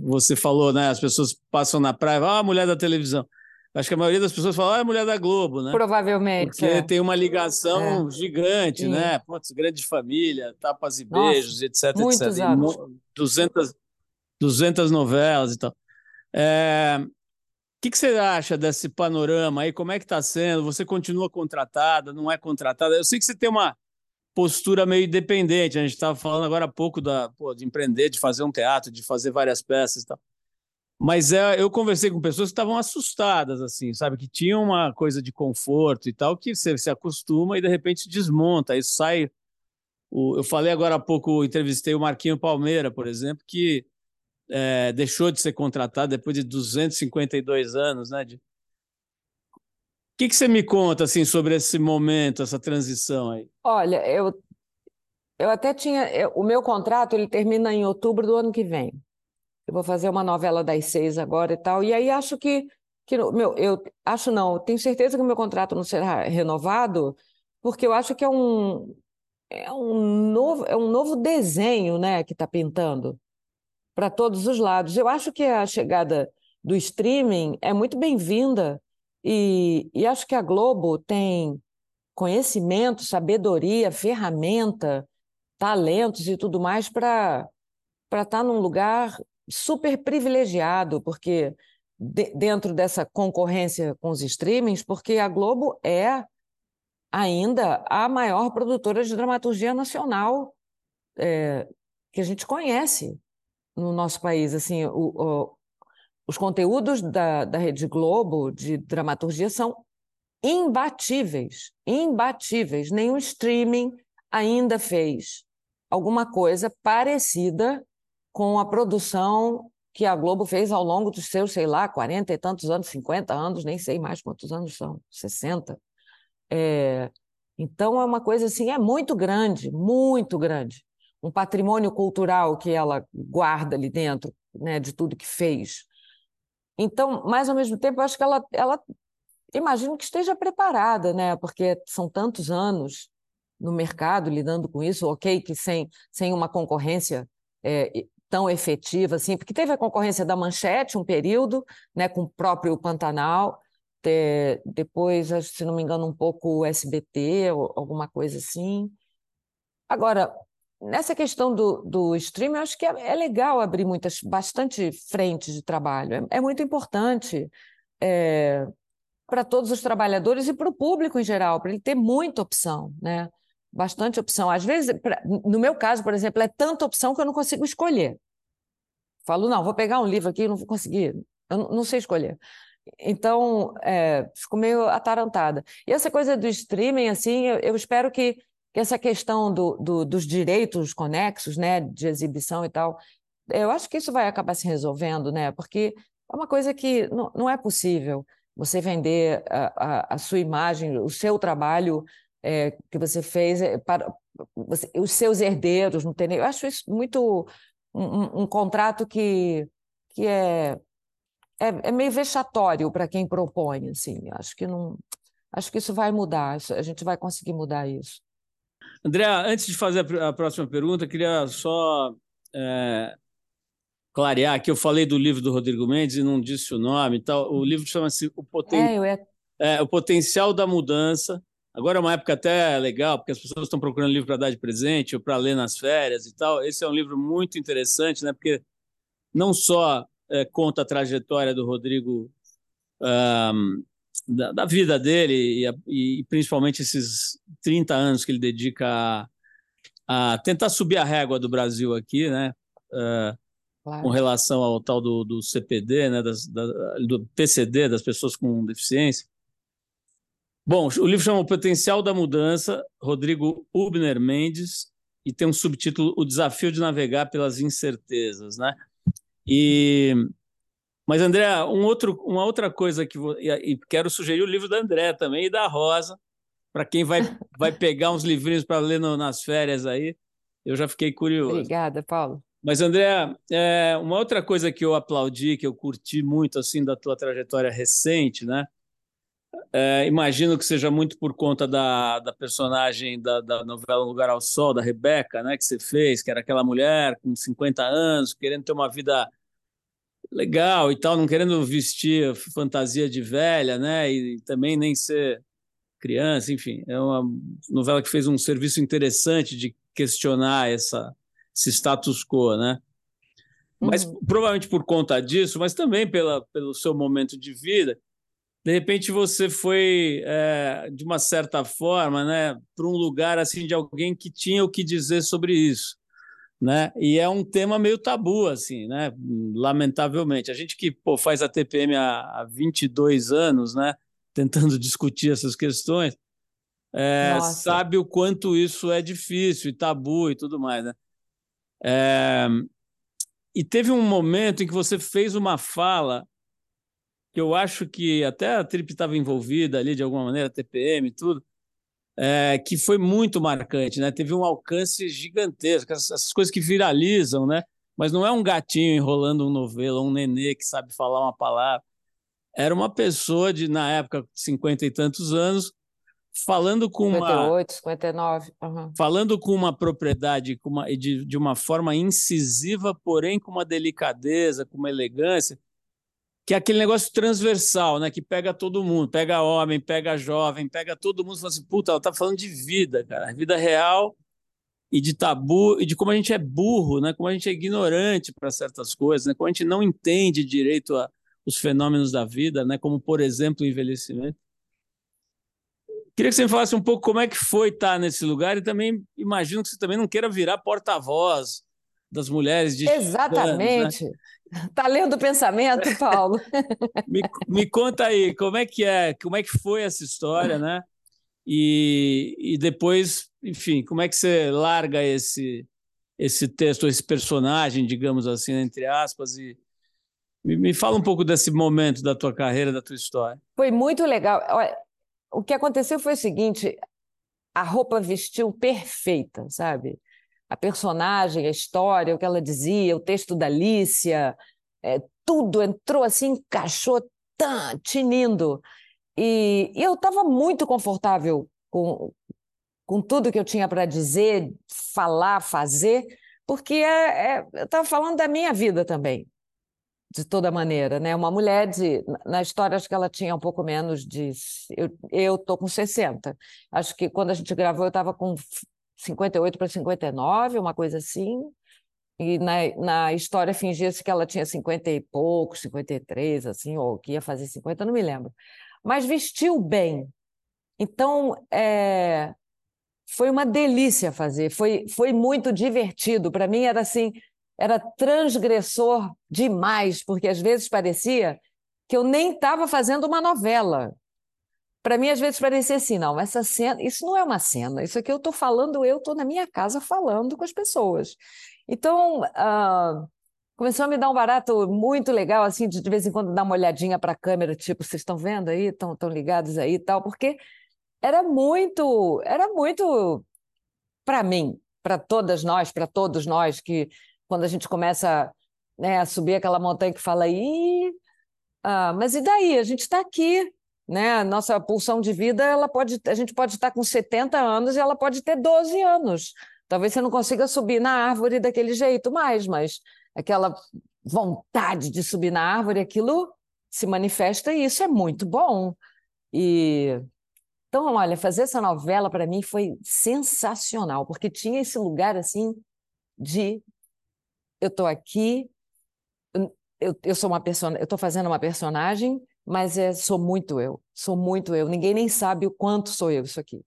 Você, falou, né? As pessoas passam na praia, ah, a mulher da televisão. Acho que a maioria das pessoas fala, ah, é a mulher da Globo, né? Provavelmente. Porque é. tem uma ligação é. gigante, Sim. né? Putz, grande família, tapas e Nossa, beijos, etc, muitos etc. Anos. 200, 200 novelas e tal. É... O que, que, você acha desse panorama aí? Como é que está sendo? Você continua contratada, não é contratada? Eu sei que você tem uma postura meio independente. A gente estava falando agora há pouco da, pô, de empreender, de fazer um teatro, de fazer várias peças e tal. Mas é, eu conversei com pessoas que estavam assustadas, assim, sabe? Que tinham uma coisa de conforto e tal, que você se acostuma e de repente desmonta. Aí sai. O, eu falei agora há pouco, entrevistei o Marquinho Palmeira, por exemplo, que é, deixou de ser contratado depois de 252 anos, né? De... O que, que você me conta assim sobre esse momento, essa transição aí? Olha, eu, eu até tinha. Eu, o meu contrato ele termina em outubro do ano que vem eu vou fazer uma novela das seis agora e tal. E aí acho que, que meu, eu acho não, tenho certeza que o meu contrato não será renovado, porque eu acho que é um, é um novo, é um novo desenho né, que está pintando para todos os lados. Eu acho que a chegada do streaming é muito bem-vinda e, e acho que a Globo tem conhecimento, sabedoria, ferramenta, talentos e tudo mais para estar tá num lugar super privilegiado, porque de, dentro dessa concorrência com os streamings, porque a Globo é ainda a maior produtora de dramaturgia nacional é, que a gente conhece no nosso país. Assim, o, o, os conteúdos da, da Rede Globo de dramaturgia são imbatíveis, imbatíveis. Nenhum streaming ainda fez alguma coisa parecida com a produção que a Globo fez ao longo dos seus, sei lá, 40 e tantos anos, 50 anos, nem sei mais quantos anos são, 60. É, então, é uma coisa assim, é muito grande, muito grande. Um patrimônio cultural que ela guarda ali dentro, né, de tudo que fez. Então, mas ao mesmo tempo, acho que ela, ela imagino que esteja preparada, né, porque são tantos anos no mercado lidando com isso, ok, que sem, sem uma concorrência é, tão efetiva assim, porque teve a concorrência da Manchete um período, né, com o próprio Pantanal, de, depois, se não me engano, um pouco o SBT, alguma coisa assim. Agora, nessa questão do, do streaming, acho que é, é, legal abrir muitas, bastante frentes de trabalho. É, é muito importante é, para todos os trabalhadores e para o público em geral, para ele ter muita opção, né? bastante opção. Às vezes, pra, no meu caso, por exemplo, é tanta opção que eu não consigo escolher. Falo, não, vou pegar um livro aqui, não vou conseguir, eu não, sei escolher. Então, é, fico meio atarantada. E essa coisa do streaming, assim, eu, eu espero que, que, essa questão do, do, dos direitos conexos, né, de exibição e tal, eu acho que isso vai acabar se resolvendo, né, porque é uma coisa que não, não é possível você vender a, a, a sua imagem, o seu trabalho é, que você fez é, para você, os seus herdeiros, não tem Eu acho isso muito um, um contrato que, que é, é, é meio vexatório para quem propõe, assim. Acho que não, acho que isso vai mudar. A gente vai conseguir mudar isso. André, antes de fazer a próxima pergunta, queria só é, clarear que eu falei do livro do Rodrigo Mendes e não disse o nome e tal. O livro chama-se o, Poten... é, é, o Potencial da Mudança Agora é uma época até legal, porque as pessoas estão procurando livro para dar de presente ou para ler nas férias e tal. Esse é um livro muito interessante, né? Porque não só é, conta a trajetória do Rodrigo, um, da, da, vida dele e, e, principalmente esses 30 anos que ele dedica a, a tentar subir a régua do Brasil aqui, né? Uh, claro. Com relação ao tal do, do CPD, né? Das, da, do PCD, das pessoas com deficiência. Bom, o livro chama O Potencial da Mudança, Rodrigo Ubner Mendes, e tem um subtítulo O Desafio de Navegar pelas Incertezas, né? E mas André, um outro, uma outra coisa que vou, e quero sugerir o livro da André também e da Rosa, para quem vai, vai pegar uns livrinhos para ler no, nas férias aí. Eu já fiquei curioso. Obrigada, Paulo. Mas André, é, uma outra coisa que eu aplaudi, que eu curti muito assim da tua trajetória recente, né? É, imagino que seja muito por conta da, da personagem da, da novela Um Lugar ao Sol, da Rebeca, né, que você fez, que era aquela mulher com 50 anos, querendo ter uma vida legal e tal, não querendo vestir fantasia de velha, né? E também nem ser criança, enfim. É uma novela que fez um serviço interessante de questionar essa, esse status quo, né? Mas uhum. provavelmente por conta disso, mas também pela, pelo seu momento de vida, de repente você foi, é, de uma certa forma, né, para um lugar assim de alguém que tinha o que dizer sobre isso né? E é um tema meio tabu, assim, né? Lamentavelmente. A gente que pô, faz a TPM há, há 22 anos, né? Tentando discutir essas questões, é, sabe o quanto isso é difícil e tabu e tudo mais, né? É, e teve um momento em que você fez uma fala eu acho que até a Trip estava envolvida ali de alguma maneira, TPM e tudo, é, que foi muito marcante, né? Teve um alcance gigantesco, essas, essas, coisas que viralizam, né? Mas não é um gatinho enrolando um novelo, um nenê que sabe falar uma palavra. Era uma pessoa de, na época, cinquenta e tantos anos, falando com 58, uma 59, uhum. falando com uma propriedade com uma, de, de uma forma incisiva, porém com uma delicadeza, com uma elegância, que é aquele negócio transversal, né? Que pega todo mundo, pega homem, pega jovem, pega todo mundo fala assim, puta, ela tá falando de vida, cara, vida real e de tabu e de como a gente é burro, né? Como a gente é ignorante para certas coisas, né? Como a gente não entende direito a, os fenômenos da vida, né? Como por exemplo o envelhecimento. Queria que você me falasse um pouco como é que foi estar nesse lugar e também imagino que você também não queira virar porta-voz das mulheres de Exatamente. Anos, né? Tá lendo o pensamento, Paulo? me, me conta aí, como é que é, como é que foi essa história, né? E, e depois, enfim, como é que você larga esse esse texto, esse personagem, digamos assim, entre aspas, e me, me fala um pouco desse momento da tua carreira, da tua história. Foi muito legal. Olha, o que aconteceu foi o seguinte: a roupa vestiu perfeita, sabe? A personagem, a história, o que ela dizia, o texto da Alicia, é, tudo entrou assim, encaixou, tan, tinindo. E, e eu estava muito confortável com, com tudo que eu tinha para dizer, falar, fazer, porque é, é, eu estava falando da minha vida também, de toda maneira. Né? Uma mulher de. Na história, acho que ela tinha um pouco menos de. Eu estou com 60. Acho que quando a gente gravou, eu estava com 58 para 59, uma coisa assim. E na, na história fingia-se que ela tinha 50 e pouco, 53, assim, ou que ia fazer 50, não me lembro. Mas vestiu bem. Então, é, foi uma delícia fazer, foi, foi muito divertido. Para mim era assim, era transgressor demais, porque às vezes parecia que eu nem estava fazendo uma novela, para mim, às vezes parecia assim, não, essa cena, isso não é uma cena, isso aqui eu estou falando, eu estou na minha casa falando com as pessoas. Então, uh, começou a me dar um barato muito legal, assim, de, de vez em quando dar uma olhadinha para a câmera, tipo, vocês estão vendo aí, estão ligados aí e tal, porque era muito, era muito para mim, para todas nós, para todos nós, que quando a gente começa né, a subir aquela montanha que fala, aí, ah, mas e daí? A gente está aqui, né? A nossa pulsão de vida, ela pode, a gente pode estar com 70 anos e ela pode ter 12 anos. Talvez você não consiga subir na árvore daquele jeito mais, mas aquela vontade de subir na árvore, aquilo se manifesta e isso é muito bom. E então, olha, fazer essa novela para mim foi sensacional, porque tinha esse lugar assim de eu estou aqui, eu, eu sou uma pessoa, eu estou fazendo uma personagem mas é, sou muito eu, sou muito eu. Ninguém nem sabe o quanto sou eu isso aqui.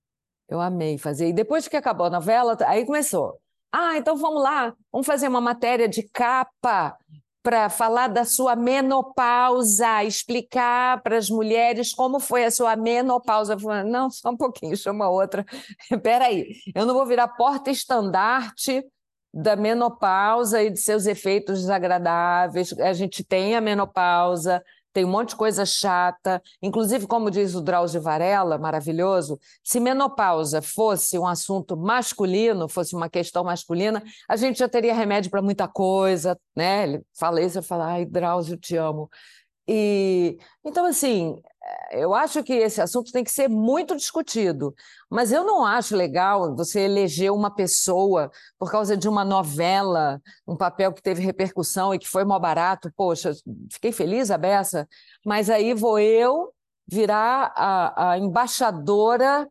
Eu amei fazer. E depois que acabou a novela, aí começou. Ah, então vamos lá, vamos fazer uma matéria de capa para falar da sua menopausa, explicar para as mulheres como foi a sua menopausa. Não, só um pouquinho, chama outra. Espera aí, eu não vou virar porta-estandarte da menopausa e de seus efeitos desagradáveis. A gente tem a menopausa, tem um monte de coisa chata. Inclusive, como diz o Drauzio Varela, maravilhoso, se menopausa fosse um assunto masculino, fosse uma questão masculina, a gente já teria remédio para muita coisa, né? Ele fala isso, eu falo, ai, Drauzio, te amo. E então, assim, eu acho que esse assunto tem que ser muito discutido, mas eu não acho legal você eleger uma pessoa por causa de uma novela, um papel que teve repercussão e que foi mal barato. Poxa, fiquei feliz a beça, mas aí vou eu virar a, a embaixadora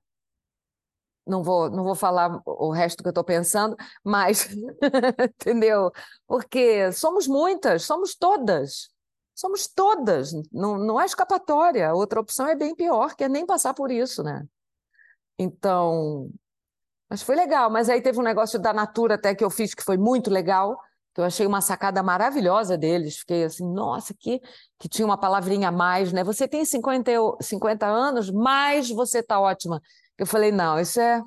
não vou, não vou falar o resto que eu estou pensando, mas, entendeu? Porque somos muitas, somos todas. Somos todas, não, não há escapatória. Outra opção é bem pior, que é nem passar por isso, né? Então, mas foi legal. Mas aí teve um negócio da Natura até que eu fiz que foi muito legal, que eu achei uma sacada maravilhosa deles. Fiquei assim, nossa, que, que tinha uma palavrinha a mais, né? Você tem 50, 50 anos, mas você tá ótima. Eu falei, não, isso é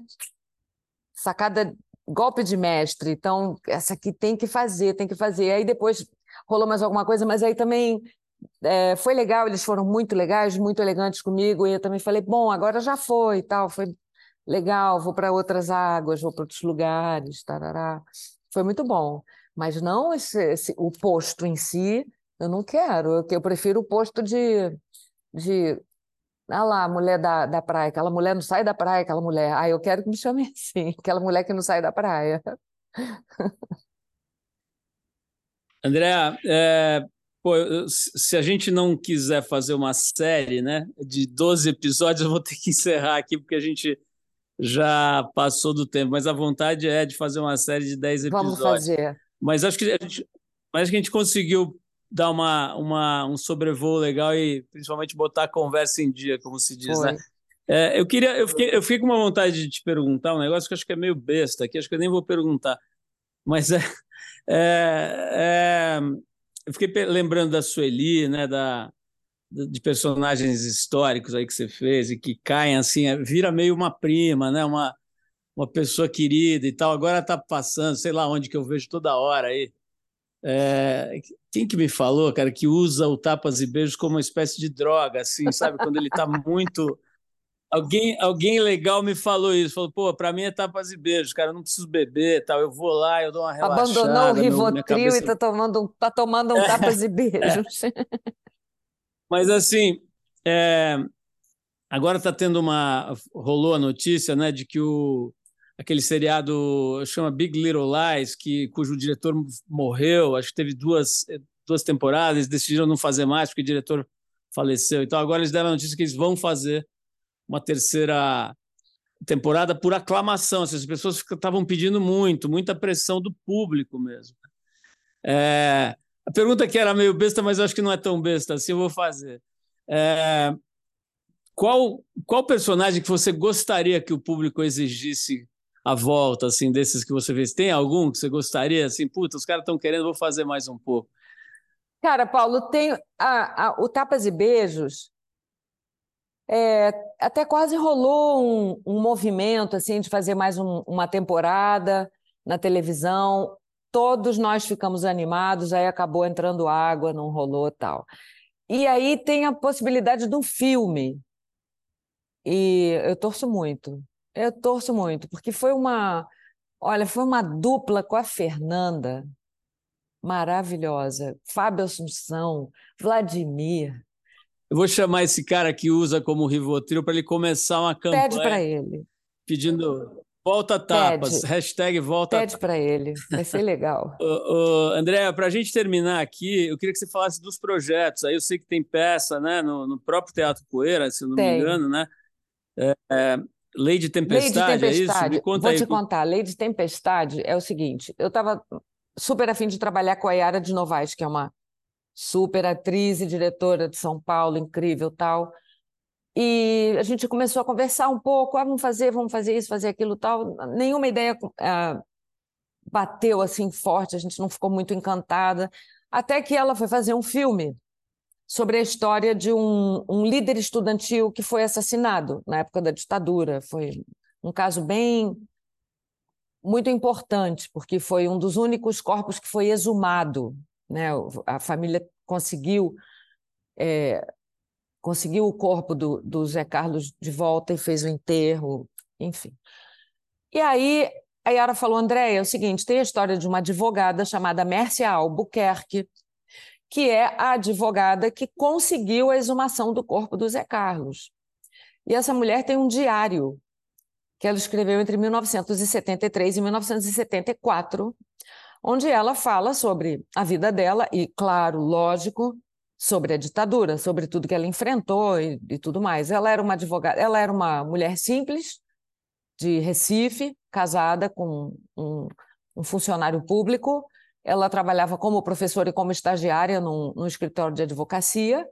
sacada, golpe de mestre. Então, essa aqui tem que fazer, tem que fazer. Aí depois rolou mais alguma coisa, mas aí também é, foi legal, eles foram muito legais, muito elegantes comigo, e eu também falei, bom, agora já foi tal, foi legal, vou para outras águas, vou para outros lugares, tarará. Foi muito bom, mas não esse, esse, o posto em si, eu não quero, eu, eu prefiro o posto de, de ah lá, a mulher da, da praia, aquela mulher não sai da praia, aquela mulher. Ah, eu quero que me chame assim, aquela mulher que não sai da praia. André, é, pô, se a gente não quiser fazer uma série né, de 12 episódios, eu vou ter que encerrar aqui, porque a gente já passou do tempo, mas a vontade é de fazer uma série de 10 episódios. Vamos fazer. Mas acho que a gente, acho que a gente conseguiu dar uma, uma, um sobrevoo legal e principalmente botar a conversa em dia, como se diz, né? É, eu queria, eu fiquei, eu fiquei com uma vontade de te perguntar um negócio que acho que é meio besta aqui, acho que eu nem vou perguntar, mas é, é, é eu fiquei lembrando da Sueli, né, da, de personagens históricos aí que você fez e que caem assim, é, vira meio uma prima, né, uma, uma pessoa querida e tal. Agora está passando, sei lá onde que eu vejo toda hora aí. É, quem que me falou, cara, que usa o tapas e beijos como uma espécie de droga, assim, sabe? Quando ele está muito Alguém, alguém legal me falou isso, falou, pô, para mim é tapas e beijos, cara, eu não preciso beber, tal, eu vou lá, eu dou uma relaxada. Abandonou o Rivotril cabeça... e tá tomando, tá tomando um é, tapas e beijos. É. Mas assim, é, agora tá tendo uma, rolou a notícia, né, de que o, aquele seriado chama Big Little Lies, que, cujo diretor morreu, acho que teve duas, duas temporadas, decidiram não fazer mais porque o diretor faleceu, então agora eles deram a notícia que eles vão fazer uma terceira temporada por aclamação. As pessoas estavam pedindo muito, muita pressão do público mesmo. É, a pergunta que era meio besta, mas acho que não é tão besta assim, eu vou fazer. É, qual, qual personagem que você gostaria que o público exigisse a volta, assim, desses que você fez? Tem algum que você gostaria, assim, puta, os caras estão querendo, vou fazer mais um pouco? Cara, Paulo, tem a, a, o Tapas e Beijos, é, até quase rolou um, um, movimento assim de fazer mais um, uma temporada na televisão. Todos nós ficamos animados, aí acabou entrando água, não rolou tal. E aí tem a possibilidade do filme. E eu torço muito. Eu torço muito, porque foi uma, olha, foi uma dupla com a Fernanda maravilhosa. Fábio Assunção, Vladimir, eu vou chamar esse cara que usa como Rivotril para ele começar uma campanha. Pede para ele. Pedindo volta tapas, Pede. hashtag volta Pede para ele, vai ser legal. uh, uh, André, para a gente terminar aqui, eu queria que você falasse dos projetos. Aí eu sei que tem peça né, no, no próprio Teatro Poeira, se eu não tem. me engano, né? É, é, Lei de Tempestade, Lei de Tempestade. é isso? Me conta Vou aí. te contar. Lei de Tempestade é o seguinte: eu estava super afim de trabalhar com a Yara de Novaes, que é uma super atriz e diretora de São Paulo, incrível tal. E a gente começou a conversar um pouco, ah, vamos fazer, vamos fazer isso, fazer aquilo tal. Nenhuma ideia ah, bateu assim forte, a gente não ficou muito encantada. Até que ela foi fazer um filme sobre a história de um, um líder estudantil que foi assassinado na época da ditadura. Foi um caso bem muito importante, porque foi um dos únicos corpos que foi exumado né? A família conseguiu é, conseguiu o corpo do, do Zé Carlos de volta e fez o enterro, enfim. E aí a Yara falou, Andréia, é o seguinte, tem a história de uma advogada chamada Mércia Albuquerque, que é a advogada que conseguiu a exumação do corpo do Zé Carlos. E essa mulher tem um diário que ela escreveu entre 1973 e 1974, onde ela fala sobre a vida dela e, claro, lógico, sobre a ditadura, sobre tudo que ela enfrentou e, e tudo mais. Ela era uma advogada, ela era uma mulher simples de Recife, casada com um, um funcionário público. Ela trabalhava como professora e como estagiária num, num escritório de advocacia.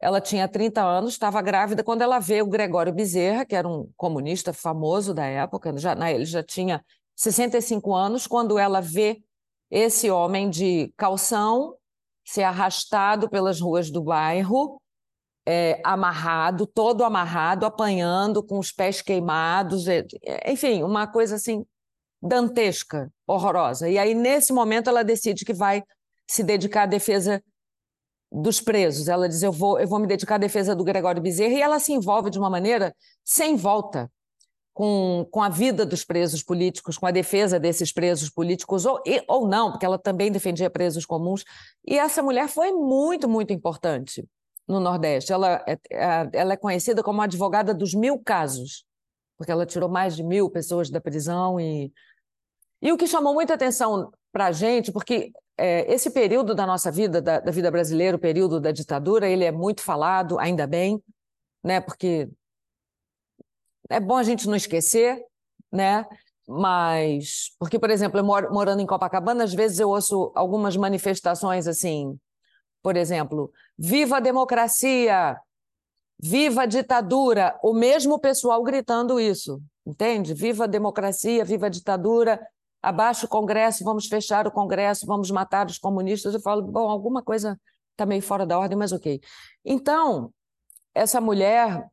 Ela tinha 30 anos, estava grávida quando ela vê o Gregório Bezerra, que era um comunista famoso da época, já, ele já tinha 65 anos, quando ela vê esse homem de calção ser arrastado pelas ruas do bairro, é, amarrado, todo amarrado, apanhando, com os pés queimados, é, enfim, uma coisa assim dantesca, horrorosa. E aí, nesse momento, ela decide que vai se dedicar à defesa dos presos. Ela diz: eu vou, eu vou me dedicar à defesa do Gregório Bezerra, e ela se envolve de uma maneira sem volta com, com a vida dos presos políticos, com a defesa desses presos políticos, ou, e, ou não, porque ela também defendia presos comuns. E essa mulher foi muito, muito importante no Nordeste. Ela é, é, ela é conhecida como a advogada dos mil casos, porque ela tirou mais de mil pessoas da prisão. E, e o que chamou muita atenção para a gente, porque é, esse período da nossa vida, da, da vida brasileira, o período da ditadura, ele é muito falado, ainda bem, né? porque é bom a gente não esquecer, né? Mas, porque, por exemplo, eu moro, morando em Copacabana, às vezes eu ouço algumas manifestações assim, por exemplo, viva a democracia, viva a ditadura, o mesmo pessoal gritando isso, entende? Viva a democracia, viva a ditadura, abaixo o Congresso, vamos fechar o Congresso, vamos matar os comunistas. Eu falo, bom, alguma coisa está meio fora da ordem, mas ok. Então, essa mulher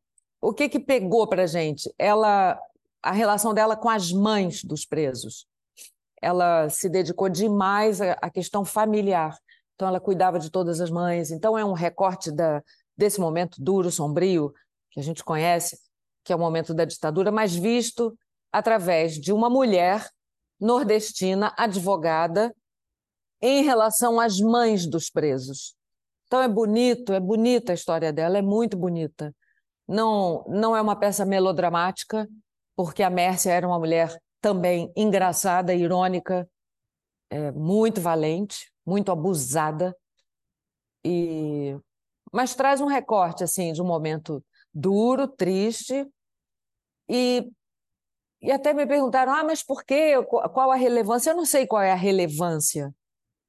o que que pegou para gente? Ela, a relação dela com as mães dos presos. Ela se dedicou demais à questão familiar. Então, ela cuidava de todas as mães. Então, é um recorte da, desse momento duro, sombrio, que a gente conhece, que é o momento da ditadura, mas visto através de uma mulher nordestina, advogada, em relação às mães dos presos. Então é bonito, é bonita a história dela, é muito bonita. Não, não é uma peça melodramática, porque a Mércia era uma mulher também engraçada, irônica, é, muito valente, muito abusada, e mas traz um recorte assim de um momento duro, triste, e, e até me perguntaram: ah, mas por quê? Qual a relevância? Eu não sei qual é a relevância.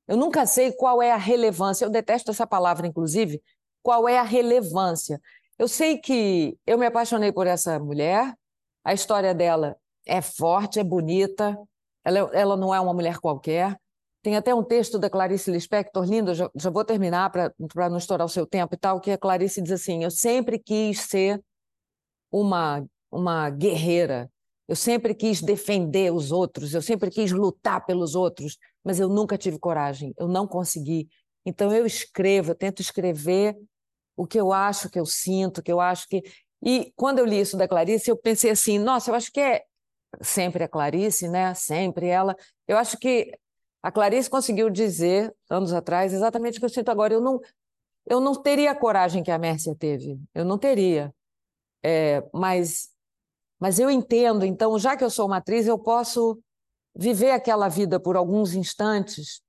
Eu nunca sei qual é a relevância. Eu detesto essa palavra, inclusive. Qual é a relevância? Eu sei que eu me apaixonei por essa mulher, a história dela é forte, é bonita, ela, ela não é uma mulher qualquer. Tem até um texto da Clarice Lispector lindo, já, já vou terminar para não estourar o seu tempo e tal, que a Clarice diz assim: Eu sempre quis ser uma, uma guerreira, eu sempre quis defender os outros, eu sempre quis lutar pelos outros, mas eu nunca tive coragem, eu não consegui. Então eu escrevo, eu tento escrever o que eu acho, o que eu sinto, o que eu acho que. E quando eu li isso da Clarice, eu pensei assim: nossa, eu acho que é sempre a Clarice, né? Sempre ela. Eu acho que a Clarice conseguiu dizer, anos atrás, exatamente o que eu sinto agora. Eu não, eu não teria a coragem que a Mércia teve, eu não teria. É, mas, mas eu entendo, então, já que eu sou uma atriz, eu posso viver aquela vida por alguns instantes,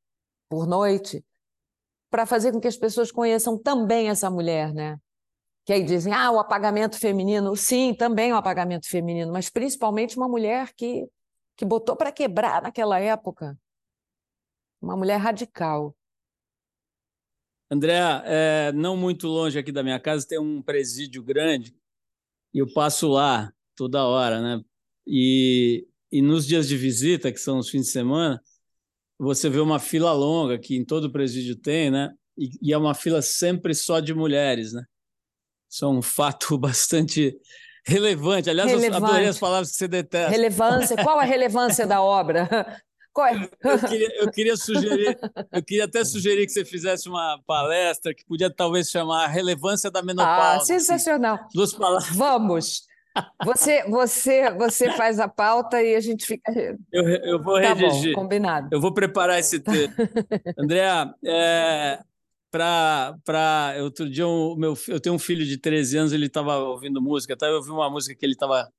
por noite, para fazer com que as pessoas conheçam também essa mulher, né? Que aí dizem, ah, o apagamento feminino. Sim, também o apagamento feminino, mas principalmente uma mulher que, que botou para quebrar naquela época. Uma mulher radical. André, é, não muito longe aqui da minha casa tem um presídio grande e eu passo lá toda hora, né? E, e nos dias de visita, que são os fins de semana, você vê uma fila longa que em todo presídio tem, né? E, e, é uma fila sempre só de mulheres, né? Isso é um fato bastante relevante. Aliás, relevante. eu adorei as palavras que você detesta. Relevância. Qual a relevância da obra? É? Eu, queria, eu queria sugerir, eu queria até sugerir que você fizesse uma palestra que podia talvez chamar a relevância da menopausa. Ah, sensacional. Assim, duas palavras. Vamos. Você, você, você faz a pauta e a gente fica. Eu, eu vou tá redigir. Bom, combinado. Eu vou preparar esse texto. André, é, para para outro dia o meu eu tenho um filho de 13 anos, ele estava ouvindo música, tá? Eu ouvi uma música que ele estava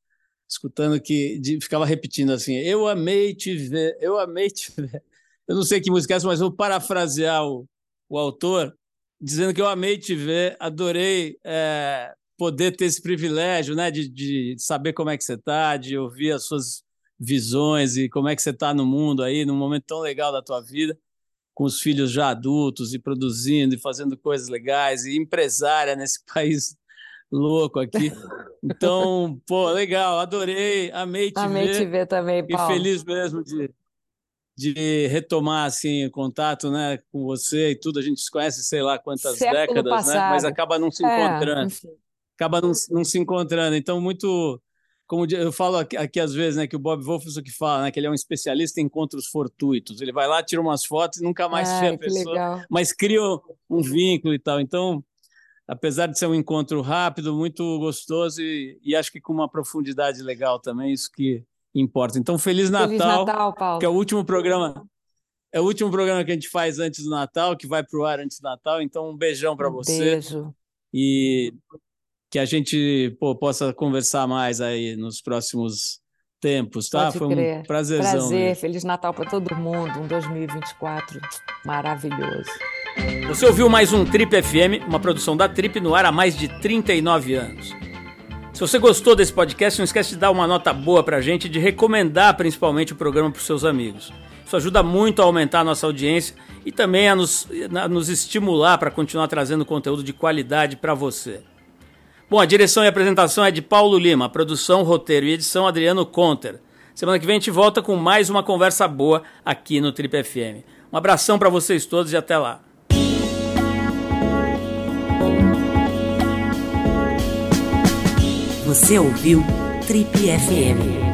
escutando que de, ficava repetindo assim: "Eu amei te ver, eu amei te ver". Eu não sei que música é essa, mas vou parafrasear o, o autor dizendo que eu amei te ver, adorei é, poder ter esse privilégio, né, de, de saber como é que você está, de ouvir as suas visões e como é que você está no mundo aí, num momento tão legal da tua vida, com os filhos já adultos e produzindo e fazendo coisas legais e empresária nesse país louco aqui. Então, pô, legal, adorei, amei te amei ver. Amei te ver também, Paulo. E feliz mesmo de, de retomar assim o contato, né, com você e tudo. A gente se conhece, sei lá quantas Século décadas, né? Mas acaba não se é, encontrando. Enfim. Acaba não, não se encontrando. Então, muito como eu falo aqui, aqui, às vezes, né, que o Bob Wolfson que fala, né, que ele é um especialista em encontros fortuitos. Ele vai lá, tira umas fotos e nunca mais Ai, vê a pessoa, legal. mas cria um vínculo e tal. Então, apesar de ser um encontro rápido, muito gostoso e, e acho que com uma profundidade legal também, isso que importa. Então, feliz Natal, feliz Natal Paulo. que é o último programa. É o último programa que a gente faz antes do Natal, que vai para o ar antes do Natal. Então, um beijão para um você. Beijo. E que a gente pô, possa conversar mais aí nos próximos tempos, tá? Pode Foi crer. um prazerzão. Prazer, né? Feliz Natal para todo mundo, um 2024 maravilhoso. Você ouviu mais um Trip FM, uma produção da Trip no ar há mais de 39 anos. Se você gostou desse podcast, não esquece de dar uma nota boa pra gente e de recomendar principalmente o programa para seus amigos. Isso ajuda muito a aumentar a nossa audiência e também a nos, a nos estimular para continuar trazendo conteúdo de qualidade para você. Bom, a direção e apresentação é de Paulo Lima, produção, roteiro e edição Adriano Conter. Semana que vem a gente volta com mais uma conversa boa aqui no Trip FM. Um abração para vocês todos e até lá. Você ouviu Trip FM.